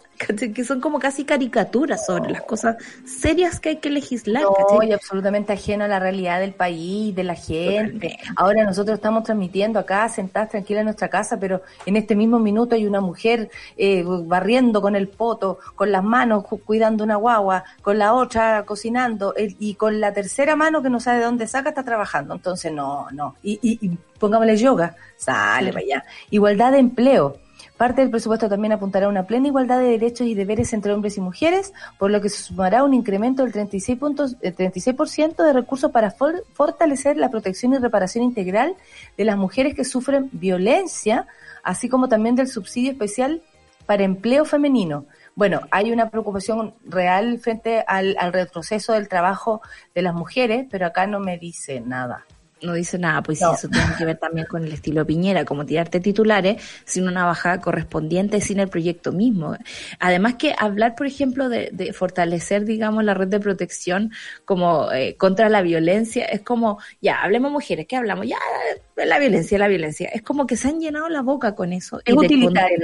D: que son como casi caricaturas sobre las cosas serias que hay que legislar.
A: No, y absolutamente ajeno a la realidad del país, de la gente.
D: Totalmente.
A: Ahora nosotros estamos transmitiendo acá, sentadas tranquilas en nuestra casa, pero en este mismo minuto hay una mujer eh, barriendo con el poto, con las manos cu- cuidando una guagua, con la otra cocinando eh, y con la tercera mano que no sabe de dónde saca está trabajando. Entonces, no, no. Y, y, y pongámosle yoga, sale para allá. Igualdad de empleo. Parte del presupuesto también apuntará a una plena igualdad de derechos y deberes entre hombres y mujeres, por lo que se sumará un incremento del 36%, puntos- eh, 36 de recursos para for- fortalecer la protección y reparación integral de las mujeres que sufren violencia, así como también del subsidio especial para empleo femenino. Bueno, hay una preocupación real frente al, al retroceso del trabajo de las mujeres, pero acá no me dice nada.
D: No dice nada, pues
A: No.
D: eso tiene que ver también con el estilo Piñera, como tirarte titulares sin una bajada correspondiente, sin el proyecto mismo. Además que hablar, por ejemplo, de, de fortalecer, digamos, la red de protección como eh, contra la violencia, es como, ya, hablemos mujeres, ¿qué hablamos? Ya, eh, la violencia, la violencia. Es como que se han llenado la boca con eso.
A: Es
D: y
A: utilitario.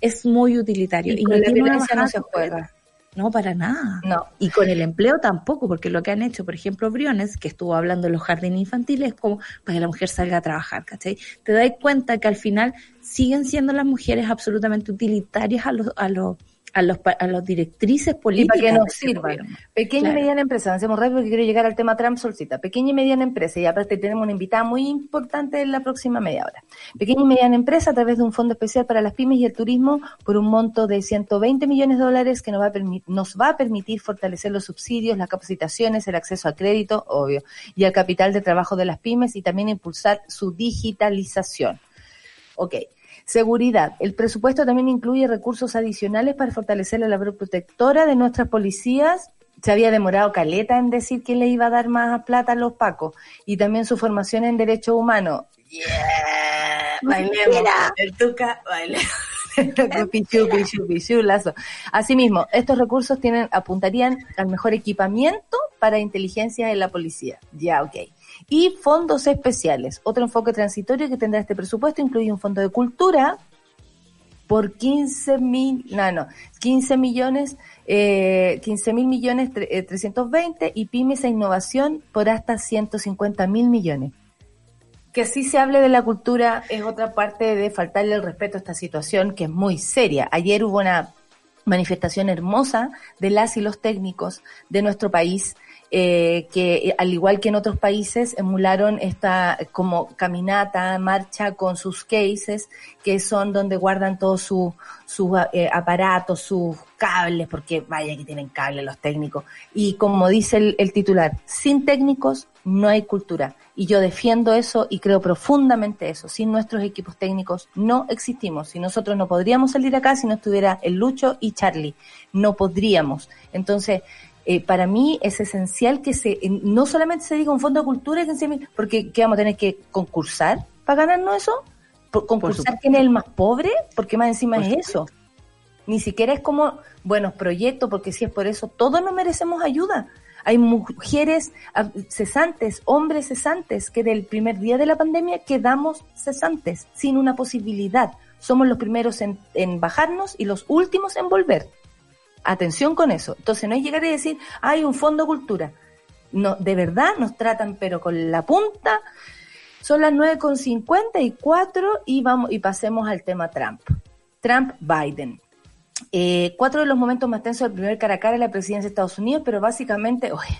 D: Es muy utilitario.
A: Y
D: Y,
A: con
D: no
A: la
D: tiene
A: violencia no se juega.
D: No, para nada.
A: No.
D: Y con el empleo tampoco, porque lo que han hecho, por ejemplo, Briones, que estuvo hablando de los jardines infantiles, es como para que la mujer salga a trabajar, ¿cachai? Te das cuenta que al final siguen siendo las mujeres absolutamente utilitarias a los, a los, a los, a los directrices
A: Y
D: políticas.
A: para que nos sirvan. Pequeña
D: Claro.
A: y mediana empresa, avancemos rápido porque quiero llegar al tema Trump solcita. Pequeña y mediana empresa, y aparte tenemos una invitada muy importante en la próxima media hora. Pequeña y mediana empresa a través de un fondo especial para las pymes y el turismo por un monto de 120 millones de dólares que nos va a, nos va a permitir fortalecer los subsidios, las capacitaciones, el acceso a crédito, obvio, y al capital de trabajo de las pymes y también impulsar su digitalización. Ok. Seguridad. El presupuesto también incluye recursos adicionales para fortalecer la labor protectora de nuestras policías. Se había demorado Caleta en decir que le iba a dar más plata a los pacos. Y también su formación en derechos humanos. Yeah, bailemos. El tuca, bailemos. Pichu, pichu, pichu, lazo. Asimismo, estos recursos tienen, apuntarían al mejor equipamiento para inteligencia en la policía. Ya, ok. Y fondos especiales. Otro enfoque transitorio que tendrá este presupuesto incluye un fondo de cultura por 15 mil, no, no, 15 millones, eh, 15 mil millones eh, 320 y pymes e innovación por hasta 150 mil millones. Que así se hable de la cultura es otra parte de faltarle el respeto a esta situación que es muy seria. Ayer hubo una manifestación hermosa de las y los técnicos de nuestro país eh, que eh, al igual que en otros países emularon esta como caminata, marcha con sus cases que son donde guardan todos sus sus eh, aparatos, sus cables, porque vaya que tienen cables los técnicos. Y como dice el, el titular, sin técnicos no hay cultura. Y yo defiendo eso y creo profundamente eso. Sin nuestros equipos técnicos no existimos. Y nosotros no podríamos salir acá si no estuviera el Lucho y Charlie. No podríamos. Entonces, eh, para mí es esencial que se, no solamente se diga un fondo de cultura, porque ¿qué vamos a tener que concursar para ganarnos eso. Por- concursar
D: supuesto.
A: quién es el más pobre, porque más encima
D: Por
A: es eso. Ni siquiera es como buenos proyectos, porque si es por eso, todos no merecemos ayuda. Hay mujeres ah, cesantes, hombres cesantes, que del primer día de la pandemia quedamos cesantes, sin una posibilidad. Somos los primeros en, en bajarnos y los últimos en volver. Atención con eso. Entonces no es llegar y decir, hay un fondo cultura. No, de verdad nos tratan pero con la punta. Son las 9.54 y vamos y pasemos al tema Trump. Trump Biden. Eh, cuatro de los momentos más tensos del primer cara a cara de la presidencia de Estados Unidos, pero básicamente, oye,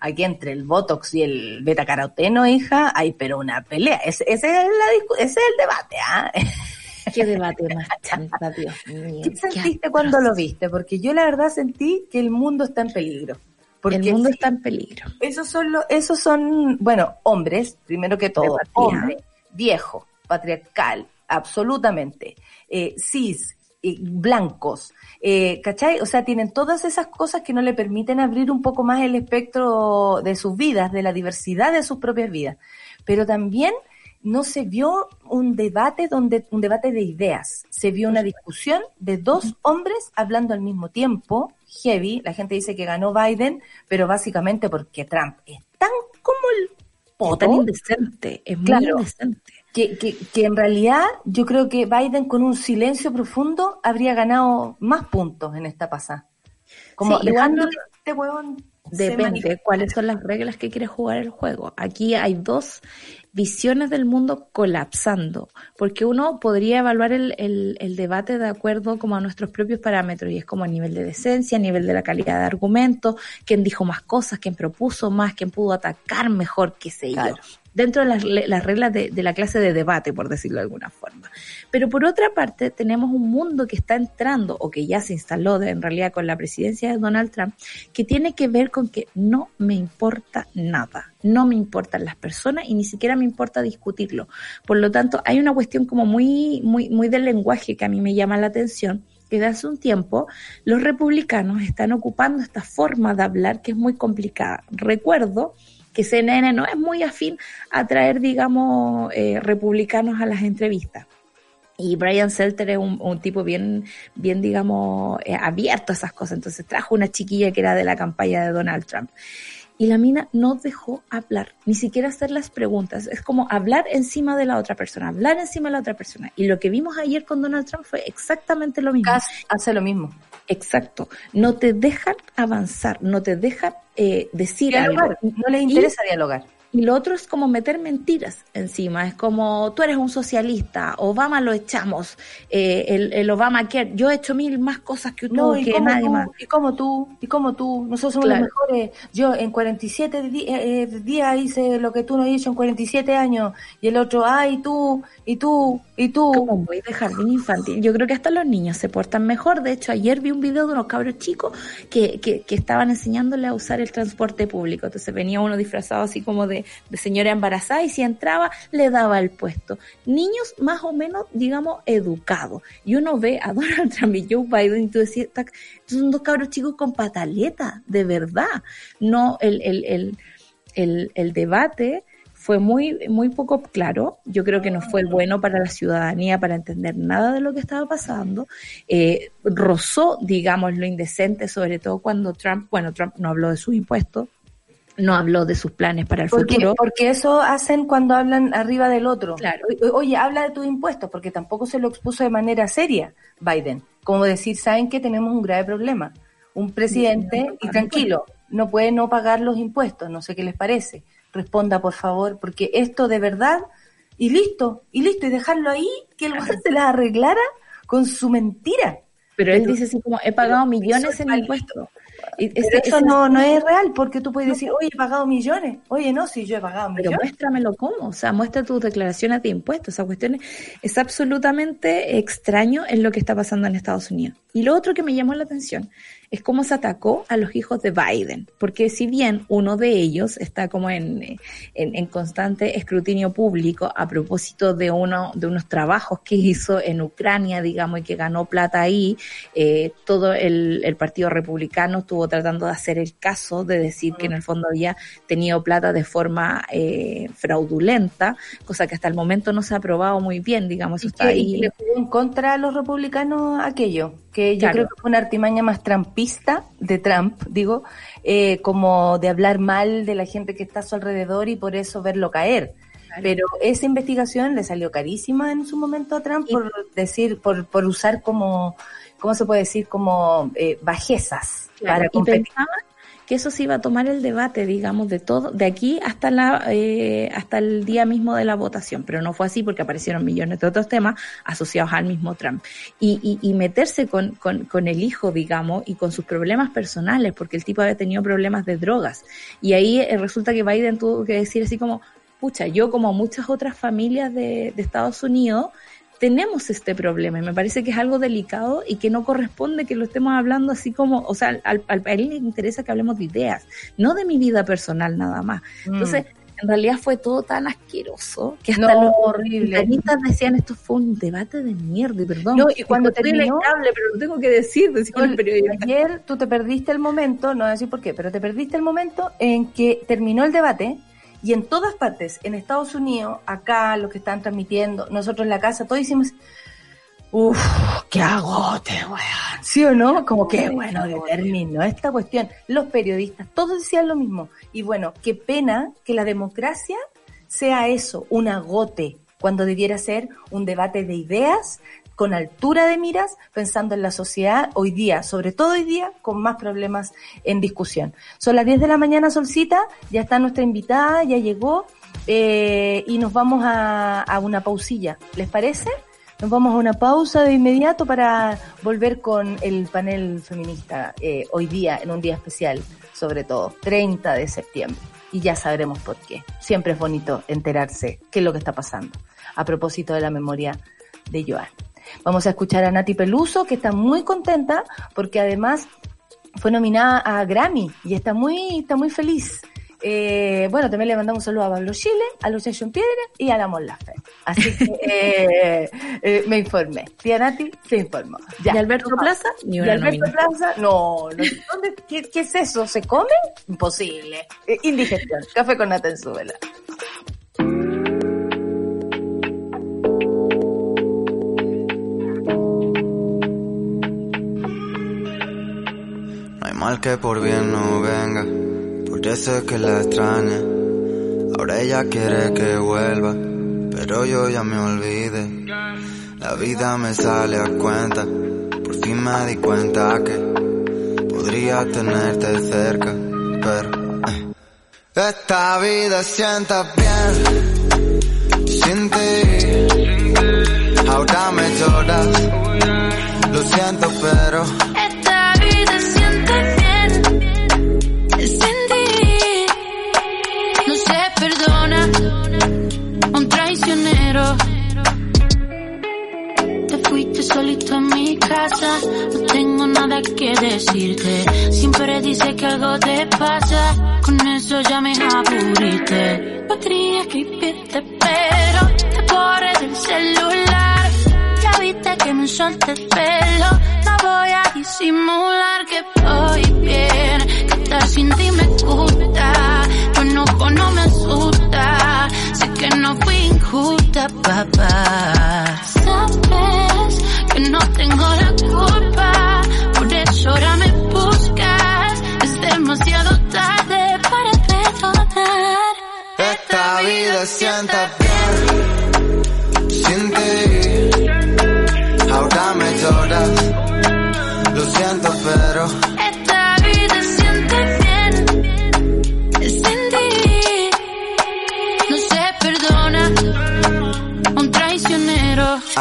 A: aquí entre el Botox y el beta caroteno, hija, hay pero una pelea. Ese, ese es, la ese es el debate, ¿ah?
D: Qué debate más chanta, Dios mío.
A: ¿Qué sentiste cuando lo viste? Porque yo la verdad sentí que el mundo está en peligro. Porque
D: el mundo está en peligro.
A: esos son los, esos son, bueno, hombres, primero que todo, hombre, viejo, patriarcal, absolutamente, eh, cis, eh, blancos, eh, ¿cachai? O sea, tienen todas esas cosas que no le permiten abrir un poco más el espectro de sus vidas, de la diversidad de sus propias vidas. Pero también no se vio un debate donde, un debate de ideas, se vio una discusión de dos hombres hablando al mismo tiempo, heavy, la gente dice que ganó Biden, pero básicamente porque Trump es tan como el poto,
D: tan indecente, es muy
A: Claro.
D: indecente.
A: que, que, que en realidad yo creo que Biden con un silencio profundo habría ganado más puntos en esta pasada. Como
D: Sí,
A: dejando este huevón
D: Depende cuáles son las reglas que quiere jugar el juego. Aquí hay dos visiones del mundo colapsando, porque uno podría evaluar el, el- el debate de acuerdo como a nuestros propios parámetros, y es como a nivel de decencia, a nivel de la calidad de argumento, quién dijo más cosas, quién propuso más, quién pudo atacar mejor, qué sé
A: Claro.
D: Dentro de las, las reglas de, la clase de debate, por decirlo de alguna forma. Pero por otra parte, tenemos un mundo que está entrando, o que ya se instaló en realidad con la presidencia de Donald Trump, que tiene que ver con que no me importa nada, no me importan las personas y ni siquiera me importa discutirlo. Por lo tanto, hay una cuestión como muy, muy, muy del lenguaje que a mí me llama la atención que de hace un tiempo los republicanos están ocupando esta forma de hablar que es muy complicada. Recuerdo que CNN no es muy afín a traer, digamos, eh, republicanos a las entrevistas. Y Brian Selter es un, tipo bien, bien, digamos, eh, abierto a esas cosas. Entonces trajo una chiquilla que era de la campaña de Donald Trump. Y la mina no dejó hablar, ni siquiera hacer las preguntas. Es como hablar encima de la otra persona, hablar encima de la otra persona. Y lo que vimos ayer con Donald Trump fue exactamente lo mismo.
A: Hace lo mismo.
D: Exacto. No te dejan avanzar, no te dejan eh, decir
A: Dialogar.
D: algo.
A: No les interesa dialogar.
D: Y lo otro es como meter mentiras encima. Es como tú eres un socialista, Obama lo echamos, eh, el, el Obama Care. Yo he hecho mil más cosas que tú,
A: No, y
D: que
A: como
D: nadie
A: tú,
D: más.
A: y como tú, y como tú, nosotros somos
D: Claro.
A: los mejores. Yo en 47 di- eh, eh, días hice lo que tú no has hecho en 47 años, y el otro, ay, tú, y tú, y tú.
D: Como voy de jardín infantil. Yo creo que hasta los niños se portan mejor. De hecho, ayer vi un video de unos cabros chicos que, que, que estaban enseñándole a usar el transporte público. Entonces venía uno disfrazado así como de, de señora embarazada y si entraba le daba el puesto. Niños más o menos, digamos, educados. Y uno ve a Donald Trump y Joe Biden y tú decías, "Ta- son dos cabros chicos con pataleta, de verdad. No, el, el, el, el, el debate fue muy, muy poco claro. Yo creo que no fue bueno para la ciudadanía para entender nada de lo que estaba pasando. Eh, rozó, digamos, lo indecente, sobre todo cuando Trump, bueno, Trump no habló de sus impuestos, no habló de sus planes para el
A: Porque,
D: futuro.
A: porque eso hacen cuando hablan arriba del otro.
D: Claro.
A: O- Oye, habla de tus impuestos, porque tampoco se lo expuso de manera seria Biden. Como decir, saben que tenemos un grave problema. Un presidente, y tranquilo, no puede no pagar los impuestos, no sé qué les parece. Responda, por favor, porque esto de verdad, y listo, y listo, y dejarlo ahí, que el weón se las arreglara con su mentira.
D: Pero él dice así como, he pagado millones en
A: es
D: impuestos.
A: Pero eso no, no es real, porque tú puedes decir, oye, he pagado millones. Oye, no, si yo he pagado
D: Pero
A: millones.
D: muéstramelo cómo, o sea, muestra tus declaraciones de impuestos. Esa cuestión es, es absolutamente extraño en lo que está pasando en Estados Unidos. Y lo otro que me llamó la atención es cómo se atacó a los hijos de Biden, porque si bien uno de ellos está como en, en, en constante escrutinio público a propósito de uno de unos trabajos que hizo en Ucrania, digamos, y que ganó plata ahí, eh, todo el, el Partido Republicano estuvo tratando de hacer el caso de decir que en el fondo había tenido plata de forma eh, fraudulenta, cosa que hasta el momento no se ha aprobado muy bien, digamos, eso está
A: que,
D: ahí.
A: le jugó en contra a los republicanos aquello, que yo
D: Claro.
A: creo que fue una artimaña más trampista de Trump, digo, eh, como de hablar mal de la gente que está a su alrededor y por eso verlo caer. Pero esa investigación le salió carísima en su momento a Trump por decir, por, por usar como, ¿cómo se puede decir? Como eh, bajezas
D: Claro,
A: para
D: y
A: competir.
D: Que eso se iba a tomar el debate, digamos, de todo, de aquí hasta la, eh, hasta el día mismo de la votación, pero no fue así porque aparecieron millones de otros temas asociados al mismo Trump. Y, y, y meterse con, con, con el hijo, digamos, y con sus problemas personales, porque el tipo había tenido problemas de drogas. Y ahí eh, resulta que Biden tuvo que decir así como, pucha, yo como muchas otras familias de, de Estados Unidos, tenemos este problema y me parece que es algo delicado y que no corresponde que lo estemos hablando así como, o sea, al, al, a él le interesa que hablemos de ideas, no de mi vida personal nada más.
A: Mm.
D: Entonces, en realidad fue todo tan asqueroso que hasta
A: No,
D: los
A: horrible.
D: decían esto fue un debate de mierda y perdón.
A: No, y cuando terminó-
D: inevitable, pero lo tengo que decir, decía el periodista.
A: Ayer tú te perdiste el momento, no voy a decir por qué, pero te perdiste el momento en que terminó el debate y en todas partes, en Estados Unidos, acá, los que están transmitiendo, nosotros en la casa, todos hicimos, uff, qué agote, weón. ¿Sí o no? Como que bueno, que terminó esta cuestión. Los periodistas, todos decían lo mismo. Y bueno, qué pena que la democracia sea eso, un agote, cuando debiera ser un debate de ideas con altura de miras, pensando en la sociedad hoy día, sobre todo hoy día, con más problemas en discusión. Son las 10 de la mañana, Solcita, ya está nuestra invitada, ya llegó, eh, y nos vamos a, una pausilla. ¿Les parece? Nos vamos a una pausa de inmediato para volver con el panel feminista eh, hoy día, en un día especial, sobre todo, 30 de septiembre. Y ya sabremos por qué. Siempre es bonito enterarse qué es lo que está pasando. A propósito de la memoria de Joan. Vamos a escuchar a Nati Peluso, que está muy contenta porque además fue nominada a Grammy y está muy, está muy feliz. Eh, bueno, también le mandamos un saludo a Pablo Chile, a Session Piedra y a la Mon Lafe. Así que eh, eh, me informé. Tía Nati se informó. Ya.
D: ¿Y Alberto Plaza? Ni
A: ¿Y
D: una
A: Alberto
D: nómina.
A: Plaza? No, no. ¿Dónde, qué, qué es eso? ¿Se come? Imposible. Indigestión. Café con nata en su vela.
F: Mal que por bien no venga, por eso es que la extraña. Ahora ella quiere que vuelva, pero yo ya me olvidé. La vida me sale a cuenta, por fin me di cuenta que podría tenerte cerca, pero eh. esta vida sienta bien sin ti. Ahora me lloras, lo siento, pero
C: casa, no tengo nada que decirte. Siempre dices que algo te pasa, con eso ya me aburriste. Podría escribirte, pero te borré del celular. Ya viste que me solté el pelo, no voy a disimular que voy bien. Que estar sin ti me gusta, tu enojo no me asusta. Sé que no fui injusta, papá. Sabes que no tengo la culpa, por eso ahora me buscas. Es demasiado tarde para perdonar.
F: Esta vida sienta bien sin ti. Ahora me lloras, lo siento,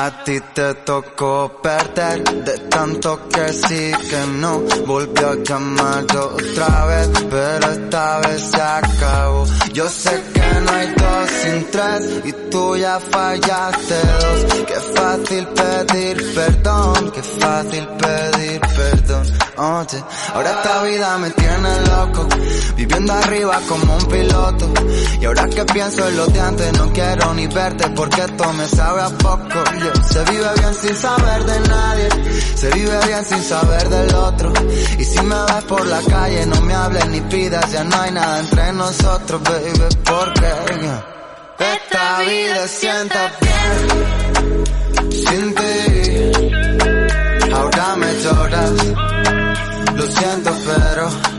F: a ti te tocó perder de tanto que sí que no. Volvió a llamar otra vez, pero esta vez se acabó. Yo sé que no hay dos sin tres y tú ya fallaste dos. Qué fácil pedir perdón, qué fácil pedir perdón. Ahora esta vida me tiene loco, viviendo arriba como un piloto. Y ahora que pienso en lo de antes, no quiero ni verte porque esto me sabe a poco. Se vive bien sin saber de nadie, se vive bien sin saber del otro. Y si me ves por la calle, no me hables ni pidas, ya no hay nada entre nosotros, baby, porque yeah. esta vida sienta bien sin ti. Ahora me lloras, lo siento, pero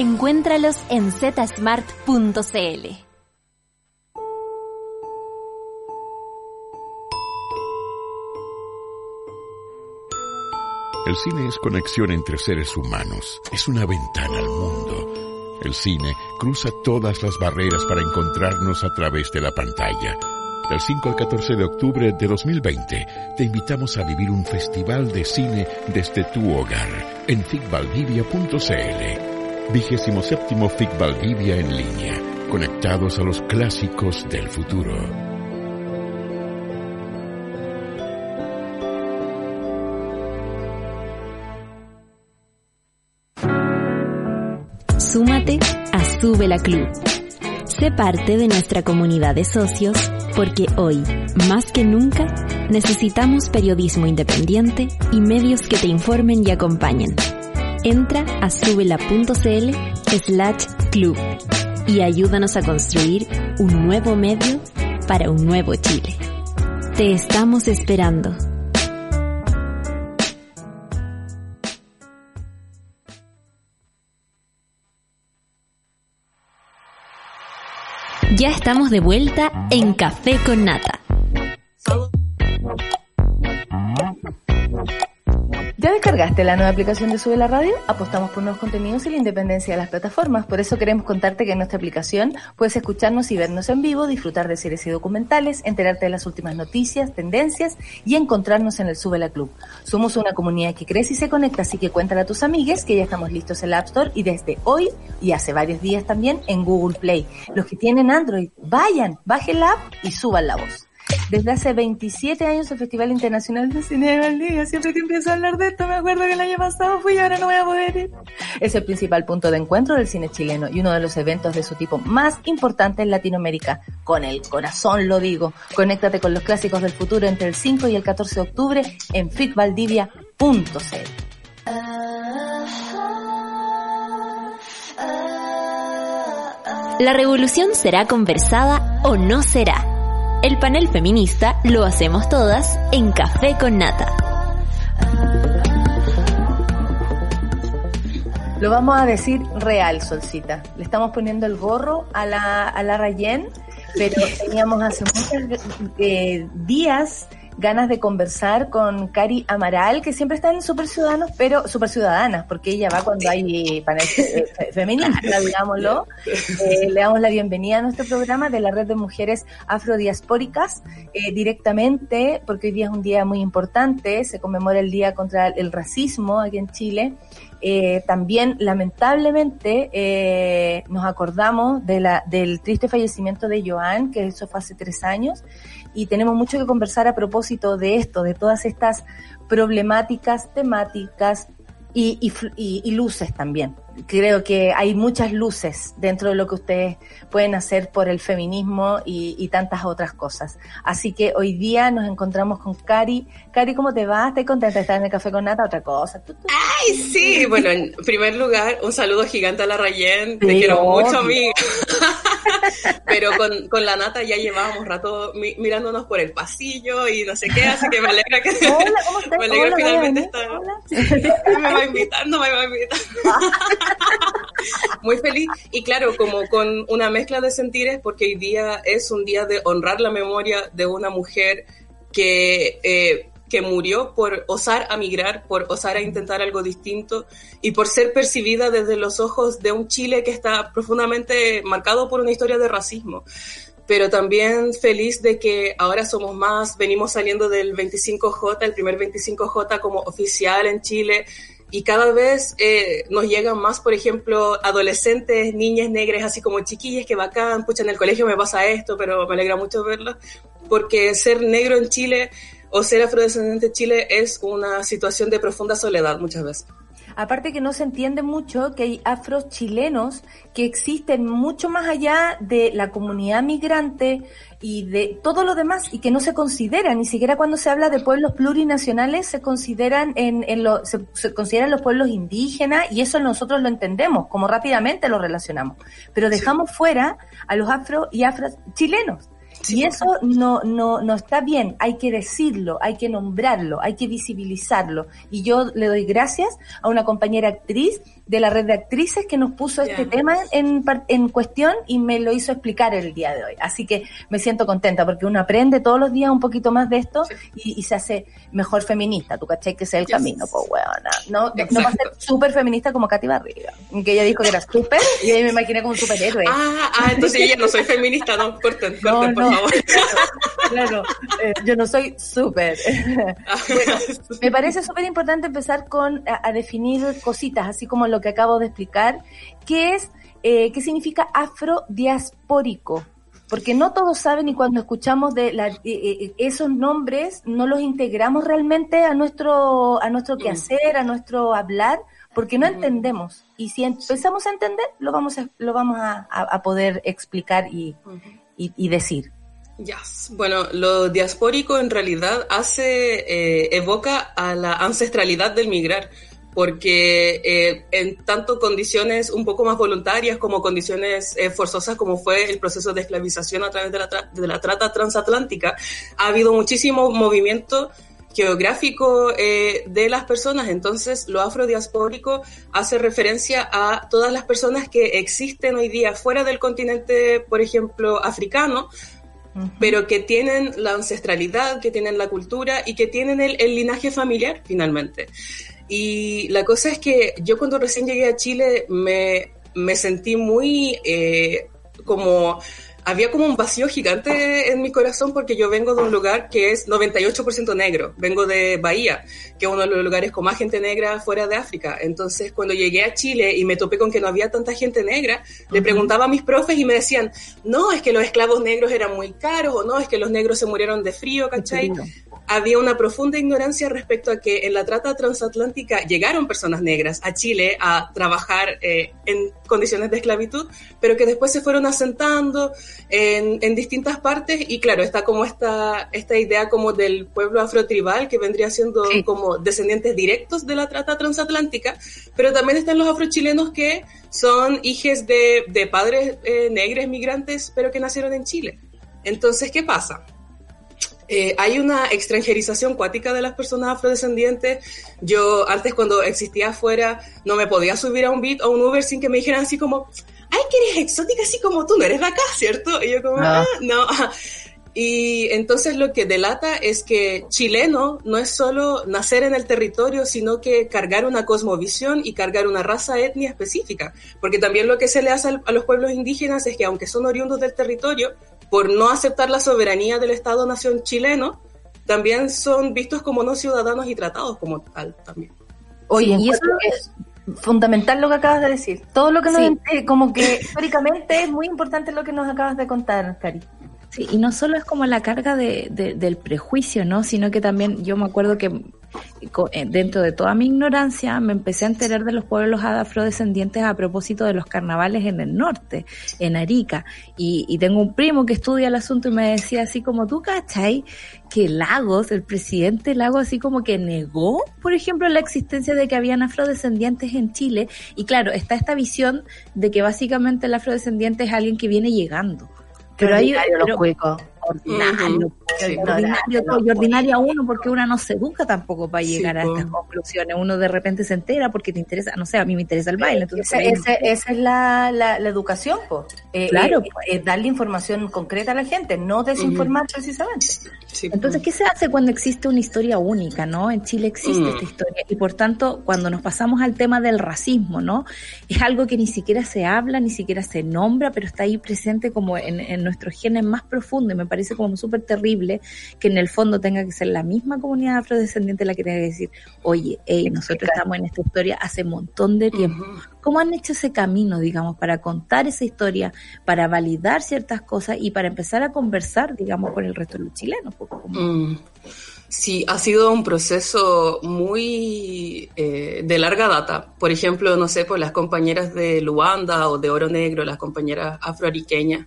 G: Encuéntralos en zsmart.cl.
H: El cine es conexión entre seres humanos, es una ventana al mundo. El cine cruza todas las barreras para encontrarnos a través de la pantalla. Del 5 al 14 de octubre de 2020 te invitamos a vivir un festival de cine desde tu hogar en ficvaldivia.cl. Vigésimo séptimo FIC Valdivia en línea, conectados a los clásicos del futuro.
G: Súmate a Sube la Club. Sé parte de nuestra comunidad de socios porque hoy, Más que nunca, necesitamos periodismo independiente y medios que te informen y acompañen. Entra a subela.cl slash club y ayúdanos a construir un nuevo medio para un nuevo Chile. Te estamos esperando. Ya estamos de vuelta en Café con Nata.
A: ¿Ya descargaste la nueva aplicación de Sube la Radio? Apostamos por nuevos contenidos y la independencia de las plataformas. Por eso queremos contarte que en nuestra aplicación puedes escucharnos y vernos en vivo, disfrutar de series y documentales, enterarte de las últimas noticias, tendencias y encontrarnos en el Sube la Club. Somos una comunidad que crece y se conecta, así que cuéntale a tus amigues que ya estamos listos en la App Store y desde hoy y hace varios días también en Google Play. Los que tienen Android, vayan, bajen la app y suban la voz. Desde hace 27 años el Festival Internacional de Cine de Valdivia, siempre que empiezo a hablar de esto me acuerdo que el año pasado fui y ahora no voy a poder ir. Es el principal punto de encuentro del cine chileno y uno de los eventos de su tipo más importantes en Latinoamérica. Con el corazón lo digo. Conéctate con los clásicos del futuro entre el 5 y el 14 de octubre en fitvaldivia.cl.
G: La revolución será conversada o no será. El panel feminista lo hacemos todas en Café con Nata.
A: Lo vamos a decir real, Solcita. Le estamos poniendo el gorro a la, a la Rayen, pero teníamos hace muchos eh, días ganas de conversar con Cari Amaral, que siempre está en Super Ciudadanos, pero Super Ciudadanas, porque ella va cuando hay panel fe- fe- feminista, digámoslo. Eh, le damos la bienvenida a nuestro programa de la Red de Mujeres Afrodiaspóricas, eh, directamente, porque hoy día es un día muy importante, se conmemora el Día contra el Racismo aquí en Chile. Eh, también, lamentablemente, eh, nos acordamos de la, del triste fallecimiento de Joan, que eso fue hace tres años, y tenemos mucho que conversar a propósito de esto, de todas estas problemáticas, temáticas y, luces también. Creo que hay muchas luces dentro de lo que ustedes pueden hacer por el feminismo y, y tantas otras cosas. Así que hoy día nos encontramos con Cari. Cari, ¿cómo te va? ¿Estás contenta de estar en el Café con Nata? Otra cosa.
I: Ay, sí, bueno, en primer lugar, un saludo gigante a la Rayen, te
A: Sí,
I: quiero
A: obvio.
I: mucho, amiga. Pero con, con la Nata ya llevábamos rato mi- mirándonos por el pasillo y no sé qué, así que me alegra que
A: Hola, ¿cómo estás?
I: me alegra
A: Hola,
I: finalmente
A: Hola.
I: estar. Me va invitando, me va invitando. Muy feliz y claro, como con una mezcla de sentires, porque hoy día es un día de honrar la memoria de una mujer que, eh, que murió por osar a migrar, por osar a intentar algo distinto y por ser percibida desde los ojos de un Chile que está profundamente marcado por una historia de racismo. Pero también feliz de que ahora somos más, venimos saliendo del 25J, el primer 25J como oficial en Chile, y cada vez eh, nos llegan más, por ejemplo, adolescentes, niñas negras, así como chiquillas que bacán, pucha, en el colegio me pasa esto, pero me alegra mucho verlas, porque ser negro en Chile o ser afrodescendiente en Chile es una situación de profunda soledad muchas veces.
A: Aparte que no se entiende mucho que hay afros chilenos que existen mucho más allá de la comunidad migrante y de todo lo demás y que no se consideran, ni siquiera cuando se habla de pueblos plurinacionales se consideran en, en lo, se, se consideran los pueblos indígenas y eso nosotros lo entendemos, como rápidamente lo relacionamos. Pero dejamos fuera a los afro y afro chilenos. Y eso no, no, no está bien, hay que decirlo, hay que nombrarlo, hay que visibilizarlo. Y yo le doy gracias a una compañera actriz de la red de actrices que nos puso este tema en, en cuestión y me lo hizo explicar el día de hoy. Así que me siento contenta porque uno aprende todos los días un poquito más de esto y, y se hace mejor feminista. ¿Tú cachai que ese es el
I: Yes.
A: camino? Pues weona. No, no, no va a ser súper feminista como Katy Barriga, que ella dijo que era súper y ahí me imaginé como un superhéroe.
I: Ah, ah, entonces yo ya no soy feminista, no, corten,
A: No,
I: corten, por
A: no.
I: favor.
A: Claro, eh, yo no soy súper. Bueno, me parece súper importante empezar con a, a definir cositas, así como lo que acabo de explicar, que es eh, qué significa afrodiaspórico. Porque no todos saben y cuando escuchamos de la- eh, eh, esos nombres no los integramos realmente a nuestro a nuestro quehacer, a nuestro hablar, porque no entendemos. Y si empezamos a entender, lo vamos a, lo vamos a, a- a poder explicar y, y- y decir.
I: Yes. Bueno, lo diaspórico en realidad hace, eh, evoca a la ancestralidad del migrar, porque eh, en tanto condiciones un poco más voluntarias como condiciones eh, forzosas como fue el proceso de esclavización a través de la, de la trata transatlántica, ha habido muchísimo movimiento geográfico eh, de las personas. Entonces, lo afrodiaspórico hace referencia a todas las personas que existen hoy día fuera del continente, por ejemplo, africano, pero que tienen la ancestralidad, que tienen la cultura y que tienen el, linaje familiar finalmente. Y la cosa es que yo cuando recién llegué a Chile me, me sentí muy eh, como había como un vacío gigante en mi corazón porque yo vengo de un lugar que es 98% negro. Vengo de Bahía, que es uno de los lugares con más gente negra fuera de África. Entonces, cuando llegué a Chile y me topé con que no había tanta gente negra, le preguntaba a mis profes y me decían, no, es que los esclavos negros eran muy caros, o no, es que los negros se murieron de frío, ¿cachai? Había una profunda ignorancia respecto a que en la trata transatlántica llegaron personas negras a Chile a trabajar eh, en condiciones de esclavitud, pero que después se fueron asentando en, en, distintas partes y claro, está como esta, esta idea como del pueblo afrotribal que vendría siendo como descendientes directos de la trata transatlántica, pero también están los afrochilenos que son hijos de, de padres eh, negros migrantes, pero que nacieron en Chile. Entonces, ¿qué pasa? Eh, hay una extranjerización cuática de las personas afrodescendientes. Yo antes cuando existía afuera no me podía subir a un beat o un Uber sin que me dijeran así como, ay, que eres exótica así como tú, no eres de acá, ¿cierto? Y yo como, ah, no. Y entonces lo que delata es que chileno no es solo nacer en el territorio, sino que cargar una cosmovisión y cargar una raza etnia específica. Porque también lo que se le hace a los pueblos indígenas es que aunque son oriundos del territorio, por no aceptar la soberanía del Estado-nación chileno, también son vistos como no ciudadanos y tratados como tal también.
A: Oye, y eso es fundamental lo que acabas de decir. Todo lo que nos, como que históricamente es muy importante lo que nos acabas de contar, Cari.
D: Y no solo es como la carga de, del prejuicio, ¿no? Sino que también yo me acuerdo que eh, dentro de toda mi ignorancia me empecé a enterar de los pueblos afrodescendientes a propósito de los carnavales en el norte, en Arica. Y, tengo un primo que estudia el asunto y me decía así como, ¿tú cachai? Que Lagos, el presidente Lagos, así como que negó, por ejemplo, la existencia de que habían afrodescendientes en Chile. Y claro, está esta visión de que básicamente el afrodescendiente es alguien que viene llegando.
A: Pero ahí los cuecos
D: ordinario, y ordinaria uno porque uno no se educa tampoco para llegar a estas conclusiones. Uno de repente se entera porque te interesa, no sé, a mí me interesa el baile. Entonces,
A: esa, esa es la, la, educación, pues. claro. Eh, darle información concreta a la gente, no desinformar precisamente.
D: Entonces, ¿qué se hace cuando existe una historia única, no? En Chile existe mm. esta historia y por tanto, cuando nos pasamos al tema del racismo, ¿no? Es algo que ni siquiera se habla, ni siquiera se nombra, pero está ahí presente como en, en nuestros genes más profundos y me parece como súper terrible que en el fondo tenga que ser la misma comunidad afrodescendiente la que tenga que decir, oye, hey, nosotros estamos en esta historia hace un montón de tiempo. ¿Cómo han hecho ese camino, digamos, para contar esa historia, para validar ciertas cosas y para empezar a conversar, digamos, con el resto de los chilenos?
I: Mm. Sí, ha sido un proceso muy eh, de larga data. Por ejemplo, no sé, por las compañeras de Luanda o de Oro Negro, las compañeras afroariqueñas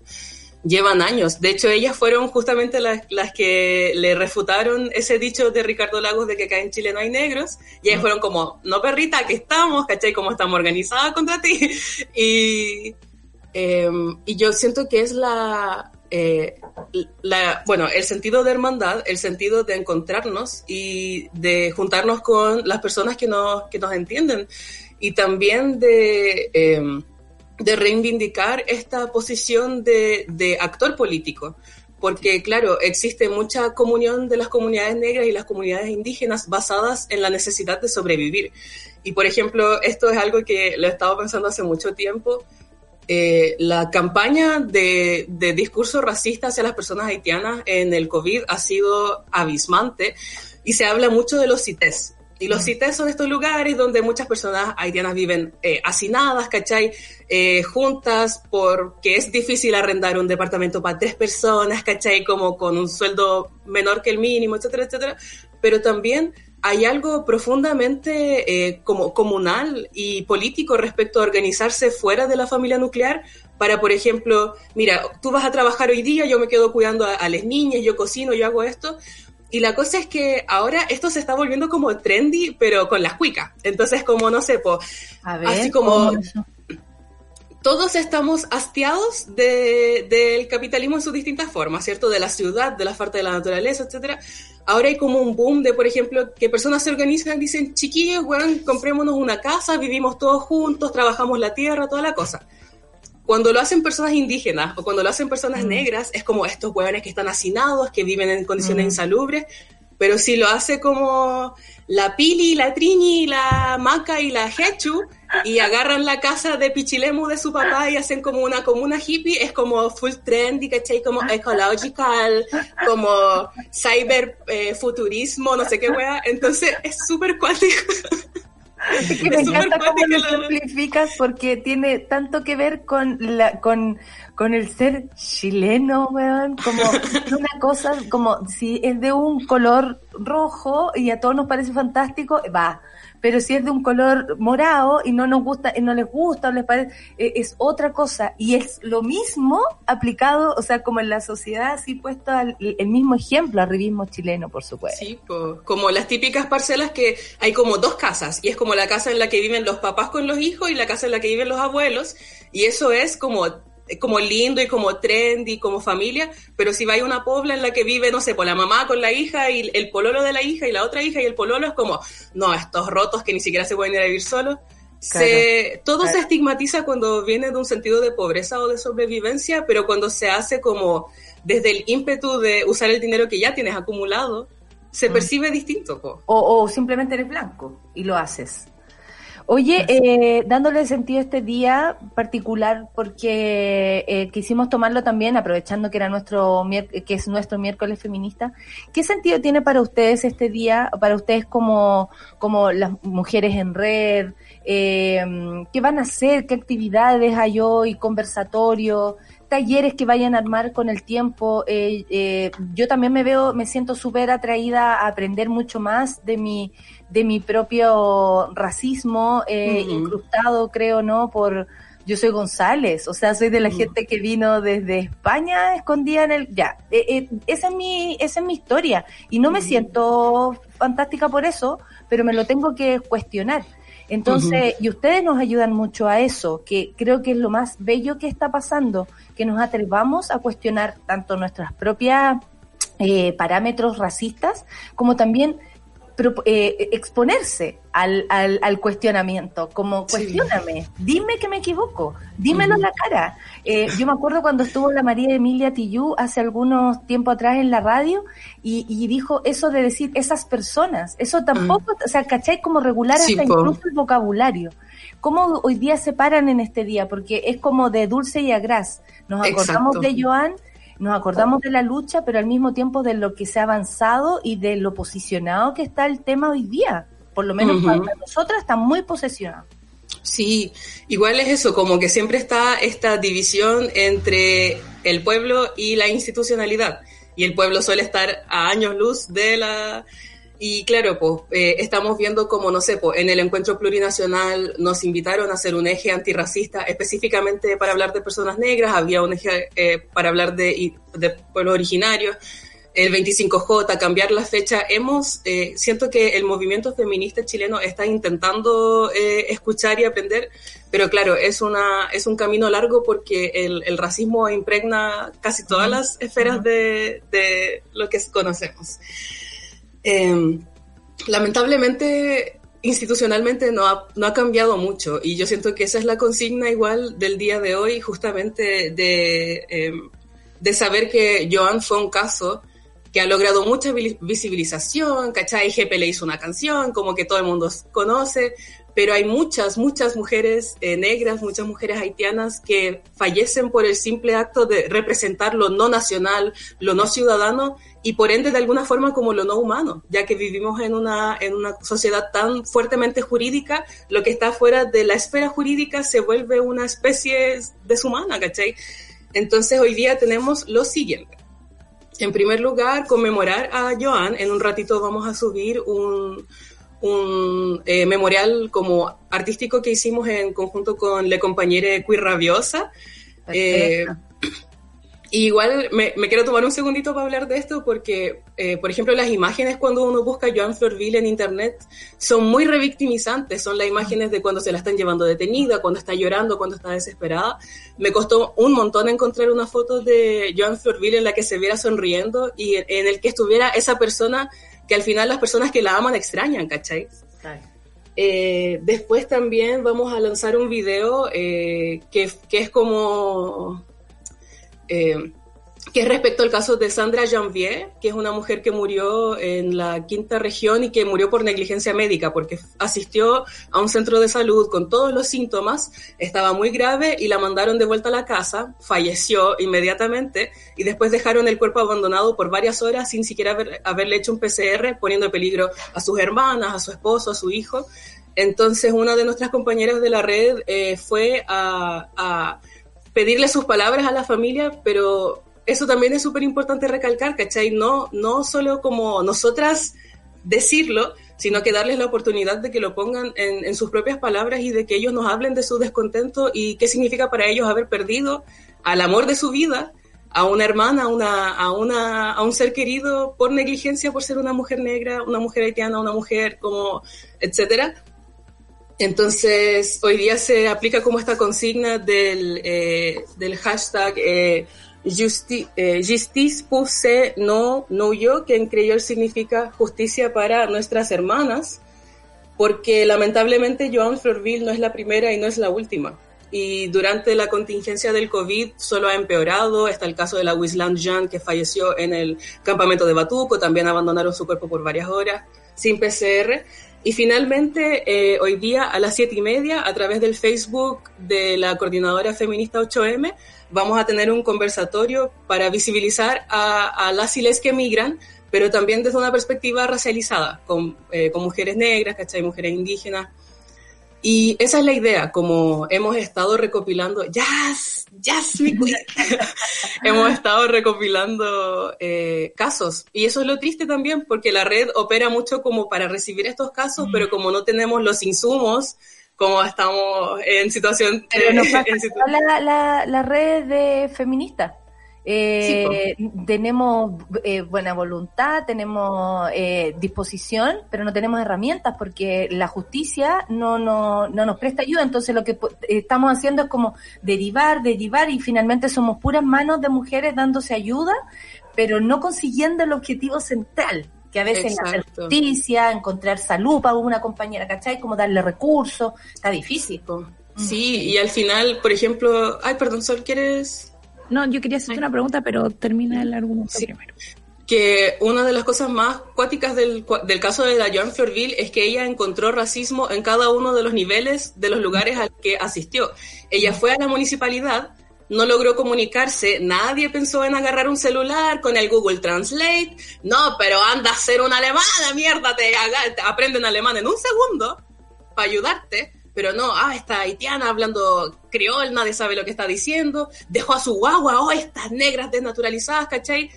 I: llevan años. De hecho, ellas fueron justamente las, las, que le refutaron ese dicho de Ricardo Lagos de que acá en Chile no hay negros. Y ellas fueron como, no perrita, aquí estamos, ¿cachai? ¿Cómo estamos organizadas contra ti? Y, em, y yo siento que es la, eh, la, bueno, el sentido de hermandad, el sentido de encontrarnos y de juntarnos con las personas que nos, que nos entienden. Y también de... Eh, de reivindicar esta posición de, actor político porque claro, existe mucha comunión de las comunidades negras y las comunidades indígenas basadas en la necesidad de sobrevivir. Y por ejemplo, esto es algo que lo he estado pensando hace mucho tiempo. Eh, la campaña de, de, discurso racista hacia las personas haitianas en el COVID ha sido abismante y se habla mucho de los CITES, Y los CITES son estos lugares donde muchas personas haitianas viven eh, hacinadas, ¿cachai? Eh, juntas, porque es difícil arrendar un departamento para tres personas, ¿cachai? Como con un sueldo menor que el mínimo, etcétera, etcétera. Pero también hay algo profundamente eh, como comunal y político respecto a organizarse fuera de la familia nuclear para, por ejemplo, mira, tú vas a trabajar hoy día, yo me quedo cuidando a, a las niñas, yo cocino, yo hago esto, y la cosa es que ahora esto se está volviendo como trendy, pero con las cuicas. Entonces, como no sé, po, así como todos estamos hastiados de, del capitalismo en sus distintas formas, ¿cierto? De la ciudad, de la falta de la naturaleza, etcétera. Ahora hay como un boom de, por ejemplo, que personas se organizan y dicen, chiquillos, weón, comprémonos una casa, vivimos todos juntos, trabajamos la tierra, toda la cosa cuando lo hacen personas indígenas o cuando lo hacen personas negras, es como estos hueones que están hacinados, que viven en condiciones insalubres, pero si lo hace como la Pili, la Trini, la Maca y la Hechu, y agarran la casa de Pichilemu de su papá y hacen como una comuna hippie, es como full trendy, ¿cachai? Como ecological, como cyber eh, futurismo, no sé qué wea. Entonces es súper cuático.
A: que me encanta cómo lo simplificas porque tiene tanto que ver con la con, con el ser chileno, weón, como una cosa, como si es de un color rojo y a todos nos parece fantástico, va, pero si es de un color morado y no nos gusta, no les gusta o les parece, eh, es otra cosa. Y es lo mismo aplicado, o sea, como en la sociedad, así puesto el mismo ejemplo, arribismo chileno, por supuesto.
I: Sí, como las típicas parcelas que hay como dos casas, y es como la casa en la que viven los papás con los hijos y la casa en la que viven los abuelos, y eso es como como lindo y como trendy, como familia, pero si va a una pobla en la que vive, no sé, por la mamá con la hija y el pololo de la hija y la otra hija y el pololo es como, no, estos rotos que ni siquiera se pueden ir a vivir solos. se, todo se estigmatiza cuando viene de un sentido de pobreza o de sobrevivencia, pero cuando se hace como desde el ímpetu de usar el dinero que ya tienes acumulado, se mm. percibe distinto.
A: O, o simplemente eres blanco y lo haces. Oye, eh, dándole sentido a este día particular, porque eh, quisimos tomarlo también, aprovechando que era nuestro que es nuestro miércoles feminista, ¿qué sentido tiene para ustedes este día, para ustedes como, como las mujeres en red? Eh, ¿Qué van a hacer? ¿Qué actividades hay hoy? ¿Conversatorio? talleres que vayan a armar con el tiempo. Eh, eh, yo también me veo, me siento súper atraída a aprender mucho más de mi, de mi propio racismo eh, incrustado, creo, ¿no? Por, yo soy González, o sea, soy de la gente que vino desde España escondida en el, ya, esa es mi, esa es mi historia. Y no me siento fantástica por eso, pero me lo tengo que cuestionar. Entonces, y ustedes nos ayudan mucho a eso, que creo que es lo más bello que está pasando, que nos atrevamos a cuestionar tanto nuestras propias eh, parámetros racistas como también eh, exponerse al, al, cuestionamiento, como cuestioname, dime que me equivoco, dímelo en la cara. Eh, yo me acuerdo cuando estuvo la María Emilia Tillú hace algunos tiempo atrás en la radio y, dijo eso de decir esas personas, eso tampoco, o sea, ¿cachai? Como regular hasta incluso el vocabulario. ¿Cómo hoy día se paran en este día? Porque es como de dulce y agraz. Nos acordamos de Joan nos acordamos de la lucha, pero al mismo tiempo de lo que se ha avanzado y de lo posicionado que está el tema hoy día. Por lo menos para nosotras está muy posesionado.
I: Sí, igual es eso, como que siempre está esta división entre el pueblo y la institucionalidad. Y el pueblo suele estar a años luz de la y claro, pues eh, estamos viendo como, no sé, pues, en el encuentro plurinacional nos invitaron a hacer un eje antirracista específicamente para hablar de personas negras, había un eje eh, para hablar de, de pueblos originarios, el 25J, cambiar la fecha. Hemos, eh, siento que el movimiento feminista chileno está intentando escuchar y aprender, pero claro, es, una, es un camino largo porque el, el racismo impregna casi todas las esferas de, de lo que conocemos. Eh, lamentablemente, institucionalmente no ha, no ha, cambiado mucho y yo siento que esa es la consigna igual del día de hoy, justamente de, em, de saber que Joan fue un caso que ha logrado mucha visibilización, ¿cachai? GP le hizo una canción, como que todo el mundo conoce, pero hay muchas, muchas mujeres eh, negras, muchas mujeres haitianas que fallecen por el simple acto de representar lo no nacional, lo no ciudadano, y por ende de alguna forma como lo no humano, ya que vivimos en una, en una sociedad tan fuertemente jurídica, lo que está fuera de la esfera jurídica se vuelve una especie deshumana, ¿cachai? Entonces hoy día tenemos lo siguiente. En primer lugar, conmemorar a Joan. En un ratito vamos a subir un, un eh, memorial como artístico que hicimos en conjunto con Le Compañere Queer Rabiosa. Eh, igual me, quiero tomar un segundito para hablar de esto porque, eh, por ejemplo, las imágenes cuando uno busca Joan Florville en internet son muy revictimizantes. Son las imágenes de cuando se la están llevando detenida, cuando está llorando, cuando está desesperada. Me costó un montón encontrar una foto de Joan Florville en la que se viera sonriendo y en el que estuviera esa persona que al final las personas que la aman extrañan, ¿cachai? Eh, después también vamos a lanzar un video eh, que, que, es como... Eh, que es respecto al caso de Sandra Janvier, que es una mujer que murió en la quinta región y que murió por negligencia médica, porque asistió a un centro de salud con todos los síntomas, estaba muy grave y la mandaron de vuelta a la casa, falleció inmediatamente y después dejaron el cuerpo abandonado por varias horas sin siquiera haberle hecho un PCR, poniendo en peligro a sus hermanas, a su esposo, a su hijo. Entonces, una de nuestras compañeras de la red eh, fue a, a pedirle sus palabras a la familia, pero eso también es súper importante recalcar, ¿cachai? No, no solo como nosotras decirlo, sino que darles la oportunidad de que lo pongan en, sus propias palabras y de que ellos nos hablen de su descontento y qué significa para ellos haber perdido al amor de su vida, a una hermana, a, una, a, una, a un ser querido por negligencia, por ser una mujer negra, una mujer haitiana, una mujer como, etcétera. Entonces, hoy día se aplica como esta consigna del, eh, del hashtag eh, Justi, eh, justice pousse no, no yo, que en creol significa justicia para nuestras hermanas, porque lamentablemente Joan Florville no es la primera y no es la última. Y durante la contingencia del COVID solo ha empeorado. Está el caso de la Wisland Jean, que falleció en el campamento de Batuco. También abandonaron su cuerpo por varias horas sin PCR. Y finalmente, eh, hoy día a las siete y media, a través del Facebook de la Coordinadora Feminista 8M, vamos a tener un conversatorio para visibilizar a, las y que emigran, pero también desde una perspectiva racializada, con, eh, con mujeres negras, ¿cachai? Mujeres indígenas. Y esa es la idea, como hemos estado recopilando, jazz, jazz, mi hemos estado recopilando eh, casos. Y eso es lo triste también, porque la red opera mucho como para recibir estos casos, pero como no tenemos los insumos, como estamos en situación...
A: Pero La, la, la, red de feministas. Eh, tenemos eh, buena voluntad, tenemos eh, disposición, pero no tenemos herramientas porque la justicia no, no, no nos presta ayuda. Entonces lo que estamos haciendo es como derivar, derivar y finalmente somos puras manos de mujeres dándose ayuda, pero no consiguiendo el objetivo central que a veces hacer justicia, encontrar salud para una compañera, ¿cachai? Como darle recursos, está difícil.
I: Sí, y al final, por ejemplo, ay, perdón, Sol, ¿quieres...?
D: No, yo quería hacerte una pregunta, pero termina el argumento primero.
I: Que una de las cosas más cuáticas del, del caso de la Joan Florville es que ella encontró racismo en cada uno de los niveles de los lugares al que asistió. Ella fue a la municipalidad, no logró comunicarse, nadie pensó en agarrar un celular con el Google Translate, no, pero anda a ser una alemana, mierda, te, te aprenden alemán en un segundo para ayudarte, pero no, ah, está haitiana hablando creol, nadie sabe lo que está diciendo, dejó a su guagua, oh, estas negras desnaturalizadas, ¿cachai?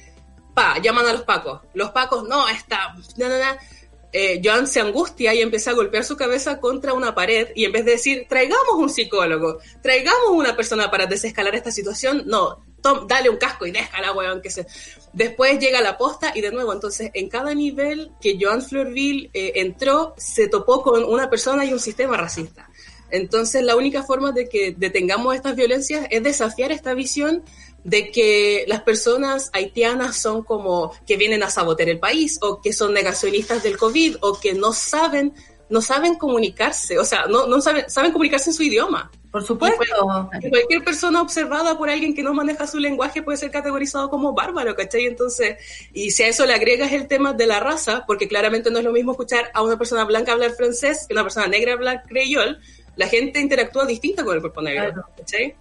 I: Pa, llaman a los pacos, los pacos, no, está, no, no, no eh, Joan se angustia y empieza a golpear su cabeza contra una pared y en vez de decir, traigamos un psicólogo, traigamos una persona para desescalar esta situación, no, dale un casco y déjala, weón, que se... Después llega la posta y de nuevo, entonces, en cada nivel que Joan Fleurville eh, entró, se topó con una persona y un sistema racista. Entonces, la única forma de que detengamos estas violencias es desafiar esta visión de que las personas haitianas son como que vienen a sabotear el país o que son negacionistas del COVID o que no saben no saben comunicarse, o sea, no, no saben, saben comunicarse en su idioma.
A: Por supuesto.
I: cualquier persona observada por alguien que no maneja su lenguaje puede ser categorizado como bárbaro, ¿cachai? Entonces, y si a eso le agregas el tema de la raza, porque claramente no es lo mismo escuchar a una persona blanca hablar francés que una persona negra hablar creyol, la gente interactúa distinta con el cuerpo negro, ¿cachai?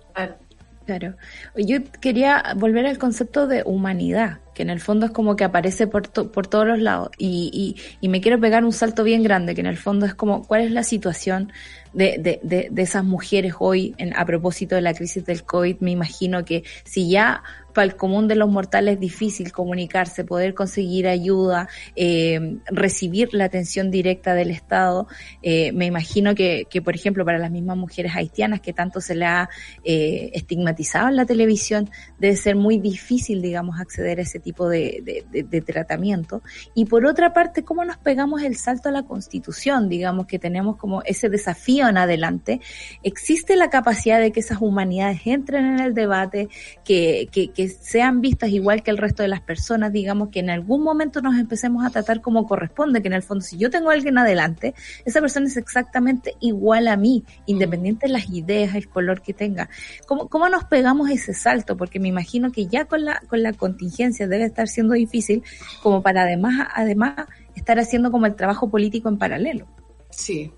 D: Claro. Yo quería volver al concepto de humanidad, que en el fondo es como que aparece por, por todos los lados. Y, y, y, me quiero pegar un salto bien grande, que en el fondo es como, ¿cuál es la situación de, de, de, de esas mujeres hoy en, a propósito de la crisis del COVID? Me imagino que si ya para el común de los mortales es difícil comunicarse, poder conseguir ayuda, eh, recibir la atención directa del Estado. Eh, me imagino que, que, por ejemplo, para las mismas mujeres haitianas que tanto se le ha eh, estigmatizado en la televisión, debe ser muy difícil, digamos, acceder a ese tipo de, de, de, tratamiento. Y por otra parte, ¿cómo nos pegamos el salto a la Constitución? Digamos que tenemos como ese desafío en adelante. ¿Existe la capacidad de que esas humanidades entren en el debate, que, que, que sean vistas igual que el resto de las personas, digamos que en algún momento nos empecemos a tratar como corresponde, que en el fondo si yo tengo a alguien adelante, esa persona es exactamente igual a mí, independiente de las ideas, el color que tenga. ¿Cómo, cómo nos pegamos ese salto? Porque me imagino que ya con la, con la contingencia debe estar siendo difícil como para además, además estar haciendo como el trabajo político en paralelo.
I: Sí,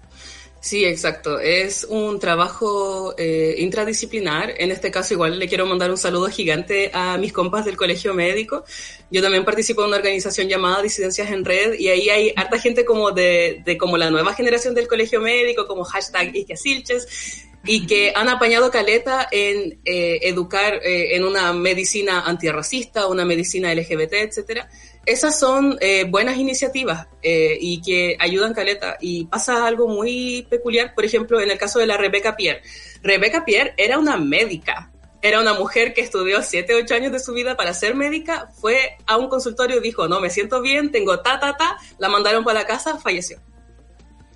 I: Sí, exacto. Es un trabajo eh, intradisciplinar. En este caso, igual le quiero mandar un saludo gigante a mis compas del Colegio Médico. Yo también participo en una organización llamada Disidencias en Red y ahí hay harta gente como de, de como la nueva generación del Colegio Médico, como hashtag Silches, y que han apañado caleta en eh, educar eh, en una medicina antirracista, una medicina LGBT, etcétera esas son eh, buenas iniciativas eh, y que ayudan Caleta. Y pasa algo muy peculiar, por ejemplo, en el caso de la Rebeca Pierre. Rebeca Pierre era una médica, era una mujer que estudió 7, 8 años de su vida para ser médica, fue a un consultorio, dijo, no, me siento bien, tengo ta, ta, ta, la mandaron para la casa, falleció.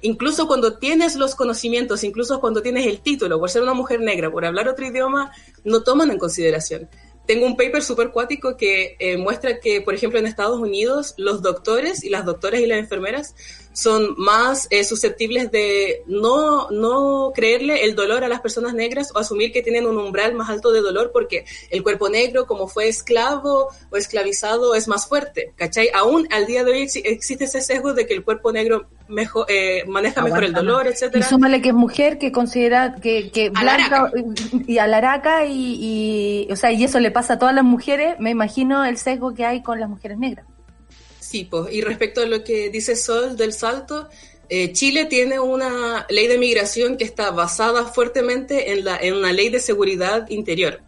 I: Incluso cuando tienes los conocimientos, incluso cuando tienes el título, por ser una mujer negra, por hablar otro idioma, no toman en consideración tengo un paper súper cuático que eh, muestra que, por ejemplo, en Estados Unidos, los doctores y las doctoras y las enfermeras son más eh, susceptibles de no, no creerle el dolor a las personas negras o asumir que tienen un umbral más alto de dolor porque el cuerpo negro, como fue esclavo o esclavizado, es más fuerte, ¿cachai? Aún al día de hoy existe ese sesgo de que el cuerpo negro mejor, eh, maneja mejor el dolor, etcétera.
A: Y súmale que es mujer, que considera que, que blanca y alaraca y, y, o sea, y eso le pasa a todas las mujeres, me imagino el sesgo que hay con las mujeres negras.
I: Sí, pues, y respecto a lo que dice Sol del Salto, eh, Chile tiene una ley de migración que está basada fuertemente en, la, en una ley de seguridad interior.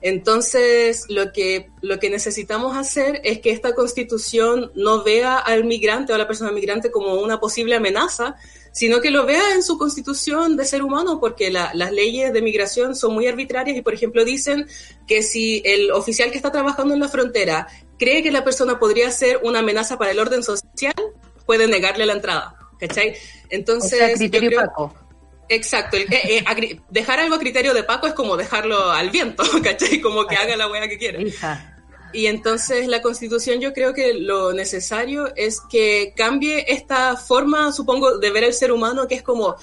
I: Entonces, lo que, lo que necesitamos hacer es que esta constitución no vea al migrante o a la persona migrante como una posible amenaza, sino que lo vea en su constitución de ser humano, porque la, las leyes de migración son muy arbitrarias y, por ejemplo, dicen que si el oficial que está trabajando en la frontera cree que la persona podría ser una amenaza para el orden social, puede negarle la entrada. ¿Cachai? Entonces.
A: criterio.
I: Exacto, eh, eh, dejar algo a criterio de Paco es como dejarlo al viento, ¿cachai? Como que haga la wea que quiera. Y entonces la constitución yo creo que lo necesario es que cambie esta forma, supongo, de ver el ser humano que es como,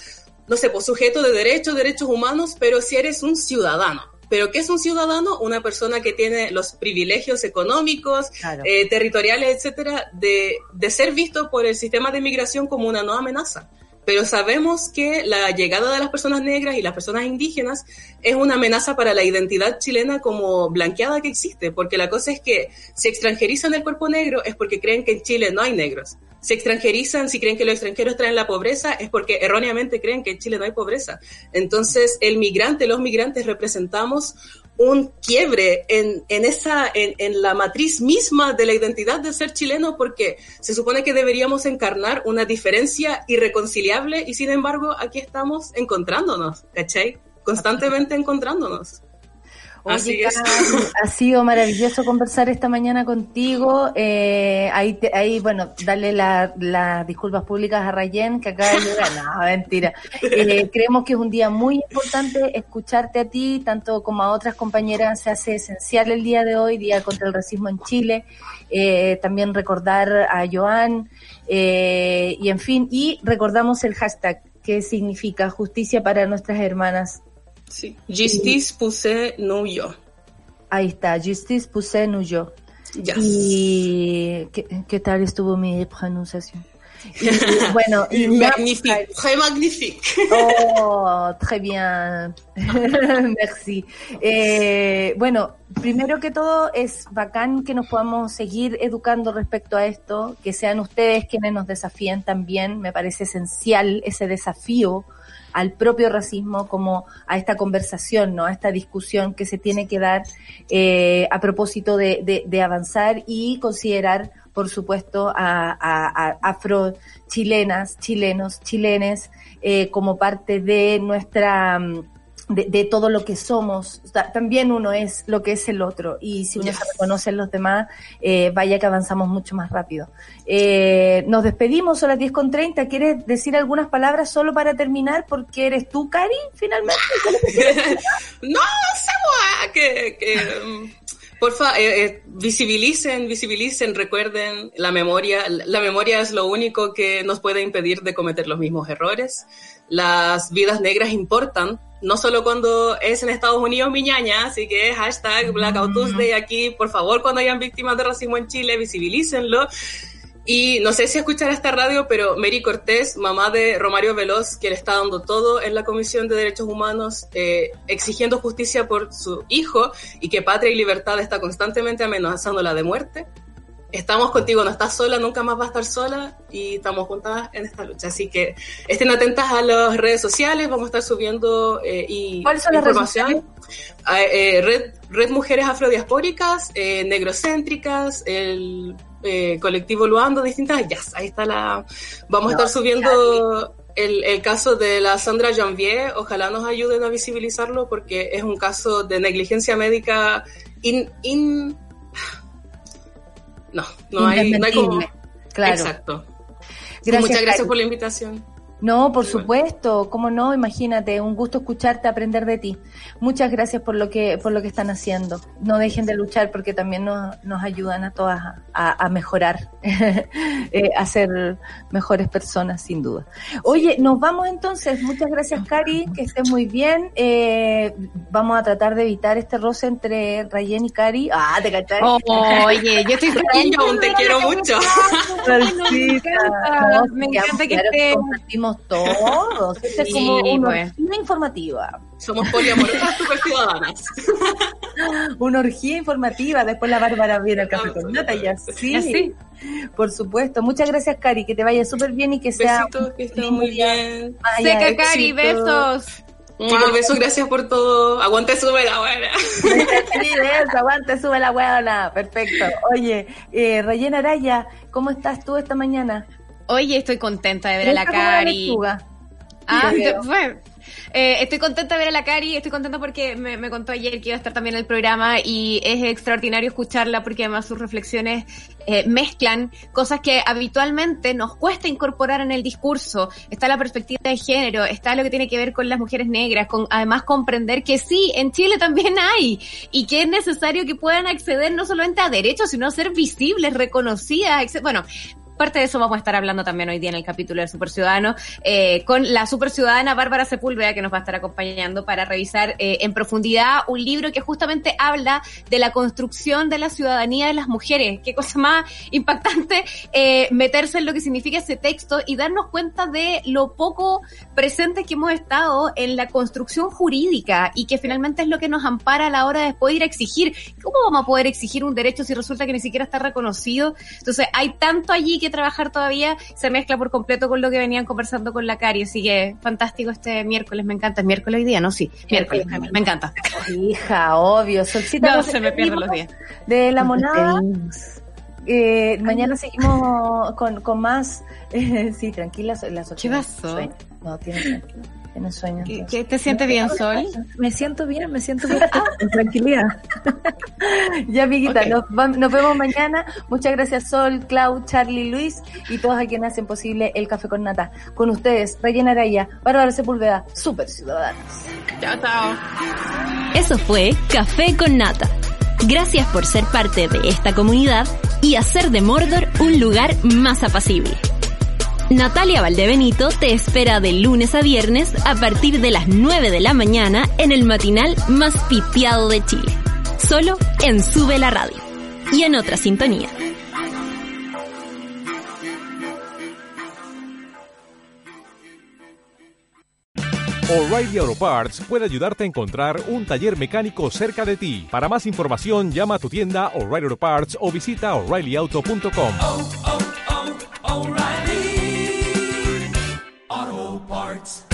I: no sé, pues sujeto de derechos, derechos humanos, pero si eres un ciudadano. Pero ¿qué es un ciudadano? Una persona que tiene los privilegios económicos, eh, territoriales, etcétera, de, de ser visto por el sistema de migración como una no amenaza pero sabemos que la llegada de las personas negras y las personas indígenas es una amenaza para la identidad chilena como blanqueada que existe, porque la cosa es que si extranjerizan el cuerpo negro es porque creen que en Chile no hay negros. Si extranjerizan, si creen que los extranjeros traen la pobreza, es porque erróneamente creen que en Chile no hay pobreza. Entonces, el migrante, los migrantes representamos un quiebre en, en esa, en, en, la matriz misma de la identidad de ser chileno, porque se supone que deberíamos encarnar una diferencia irreconciliable y sin embargo aquí estamos encontrándonos, ¿cachai? Constantemente encontrándonos.
A: Oye, ha sido maravilloso conversar esta mañana contigo. Eh, ahí, ahí, bueno, darle las disculpas públicas a Rayen, que acaba de llegar. No, mentira. Eh, creemos que es un día muy importante escucharte a ti, tanto como a otras compañeras. Se hace esencial el día de hoy, Día contra el Racismo en Chile. Eh, también recordar a Joan, eh, y en fin, y recordamos el hashtag que significa justicia para nuestras hermanas
I: Sí. Justice Poussé no yo.
A: Ahí está, Justice Poussé no yo.
I: Yes.
A: ¿Y ¿qué, qué, tal estuvo mi pronunciación? Y, bueno, y
I: magnifique, très magnifique.
A: Oh, très bien. Merci. Eh, bueno, primero que todo es bacán que nos podamos seguir educando respecto a esto, que sean ustedes quienes nos desafíen también, me parece esencial ese desafío al propio racismo como a esta conversación, ¿no? A esta discusión que se tiene que dar eh, a propósito de, de, avanzar y considerar, por supuesto, a, a, a afro chilenas, chilenos, chilenes, eh, como parte de nuestra de, todo lo que somos. también uno es lo que es el otro. Y si uno se reconoce en los demás, eh, vaya que avanzamos mucho más rápido. Eh, nos despedimos, son las 10 con 30. ¿Quieres decir algunas palabras solo para terminar? Porque eres tú, Cari, finalmente.
I: no, sé, que, que mm, Porfa, eh, eh, visibilicen, visibilicen, recuerden la memoria. La memoria es lo único que nos puede impedir de cometer los mismos errores. Las vidas negras importan, no solo cuando es en Estados Unidos mi ñaña, así que hashtag Blackout Tuesday aquí, por favor, cuando hayan víctimas de racismo en Chile, visibilícenlo. Y no sé si escuchar esta radio, pero Mary Cortés, mamá de Romario Veloz, que le está dando todo en la Comisión de Derechos Humanos, eh, exigiendo justicia por su hijo y que Patria y Libertad está constantemente amenazándola de muerte. Estamos contigo, no estás sola, nunca más va a estar sola y estamos juntas en esta lucha. Así que estén atentas a las redes sociales, vamos a estar subiendo eh, y información. Ah, eh, Red, Red Mujeres Afrodiaspóricas, eh, Negrocéntricas, el eh, colectivo Luando, distintas ya Ahí está la. Vamos a estar subiendo el, el, caso de la Sandra Janvier. Ojalá nos ayuden a visibilizarlo porque es un caso de negligencia médica in. in... No, no hay, no hay como.
A: Claro.
I: Exacto. Muchas gracias por la invitación.
A: No, por supuesto, cómo no, imagínate, un gusto escucharte, aprender de ti. Muchas gracias por lo que, por lo que están haciendo. No dejen de luchar porque también nos, nos ayudan a todas a, a, mejorar, eh, a ser mejores personas, sin duda. Oye, nos vamos entonces. Muchas gracias, Cari, que estés muy bien. Eh, vamos a tratar de evitar este roce entre Rayen y Cari. Ah, te cachai.
I: oye, yo estoy feliz, te quiero mucho.
A: me encanta, me encanta que estés todos. es como una pues. orgía informativa.
I: Somos poliamorosas super ciudadanas.
A: una orgía informativa. Después la Bárbara viene al café con nata y así. Por supuesto. Muchas gracias, Cari. Que te vaya súper bien y que sea.
I: Besitos, que esté muy bien.
J: Seca, Cari. Besos.
I: Un beso, gracias por todo. Aguante, sube la buena.
A: aguante, sube la buena. Perfecto. Oye, eh, Rayena Araya, ¿cómo estás tú esta mañana?
J: Oye, estoy contenta de ver a la Cari. Ah, bueno, eh, estoy contenta de ver a la Cari, estoy contenta porque me, contó ayer que iba a estar también en el programa y es extraordinario escucharla porque además sus reflexiones eh, mezclan cosas que habitualmente nos cuesta incorporar en el discurso. Está la perspectiva de género, está lo que tiene que ver con las mujeres negras, con además comprender que sí, en Chile también hay y que es necesario que puedan acceder no solamente a derechos, sino a ser visibles, reconocidas, bueno, Parte de eso vamos a estar hablando también hoy día en el capítulo del Super Ciudadano, eh, con la Super Ciudadana Bárbara Sepúlveda, que nos va a estar acompañando para revisar eh, en profundidad un libro que justamente habla de la construcción de la ciudadanía de las mujeres. Qué cosa más impactante eh, meterse en lo que significa ese texto y darnos cuenta de lo poco presente que hemos estado en la construcción jurídica y que finalmente es lo que nos ampara a la hora de poder exigir. ¿Cómo vamos a poder exigir un derecho si resulta que ni siquiera está reconocido? Entonces, hay tanto allí que trabajar todavía, se mezcla por completo con lo que venían conversando con la Cari, así que fantástico este miércoles, me encanta, ¿es miércoles hoy día? No, sí, miércoles, me encanta.
A: Hija, obvio,
J: Solcita. No, se me pierden los días.
A: De la monada. Eh, mañana seguimos con, con más. sí, tranquila, las
J: ocho. ¿Qué pasó?
A: No, tiene tranquilo en sueño.
J: ¿Qué, te sientes bien, Sol?
A: Me siento bien, me siento bien. en tranquilidad. ya, amiguita, nos, vemos mañana. Muchas gracias, Sol, Clau, Charlie, Luis y todos a quienes hacen posible el Café con Nata. Con ustedes, Rayena Araya, Bárbara Sepúlveda, Super Ciudadanos.
I: Chao, chao.
G: Eso fue Café con Nata. Gracias por ser parte de esta comunidad y hacer de Mordor un lugar más apacible. Natalia Valdebenito te espera de lunes a viernes a partir de las 9 de la mañana en el matinal más piteado de Chile. Solo en Sube la Radio y en otra sintonía.
K: O'Reilly Auto Parts puede ayudarte a encontrar un taller mecánico cerca de ti. Para más información, llama a tu tienda O'Reilly Auto Parts o visita oreillyauto.com. Oh, oh, oh, Auto Parts.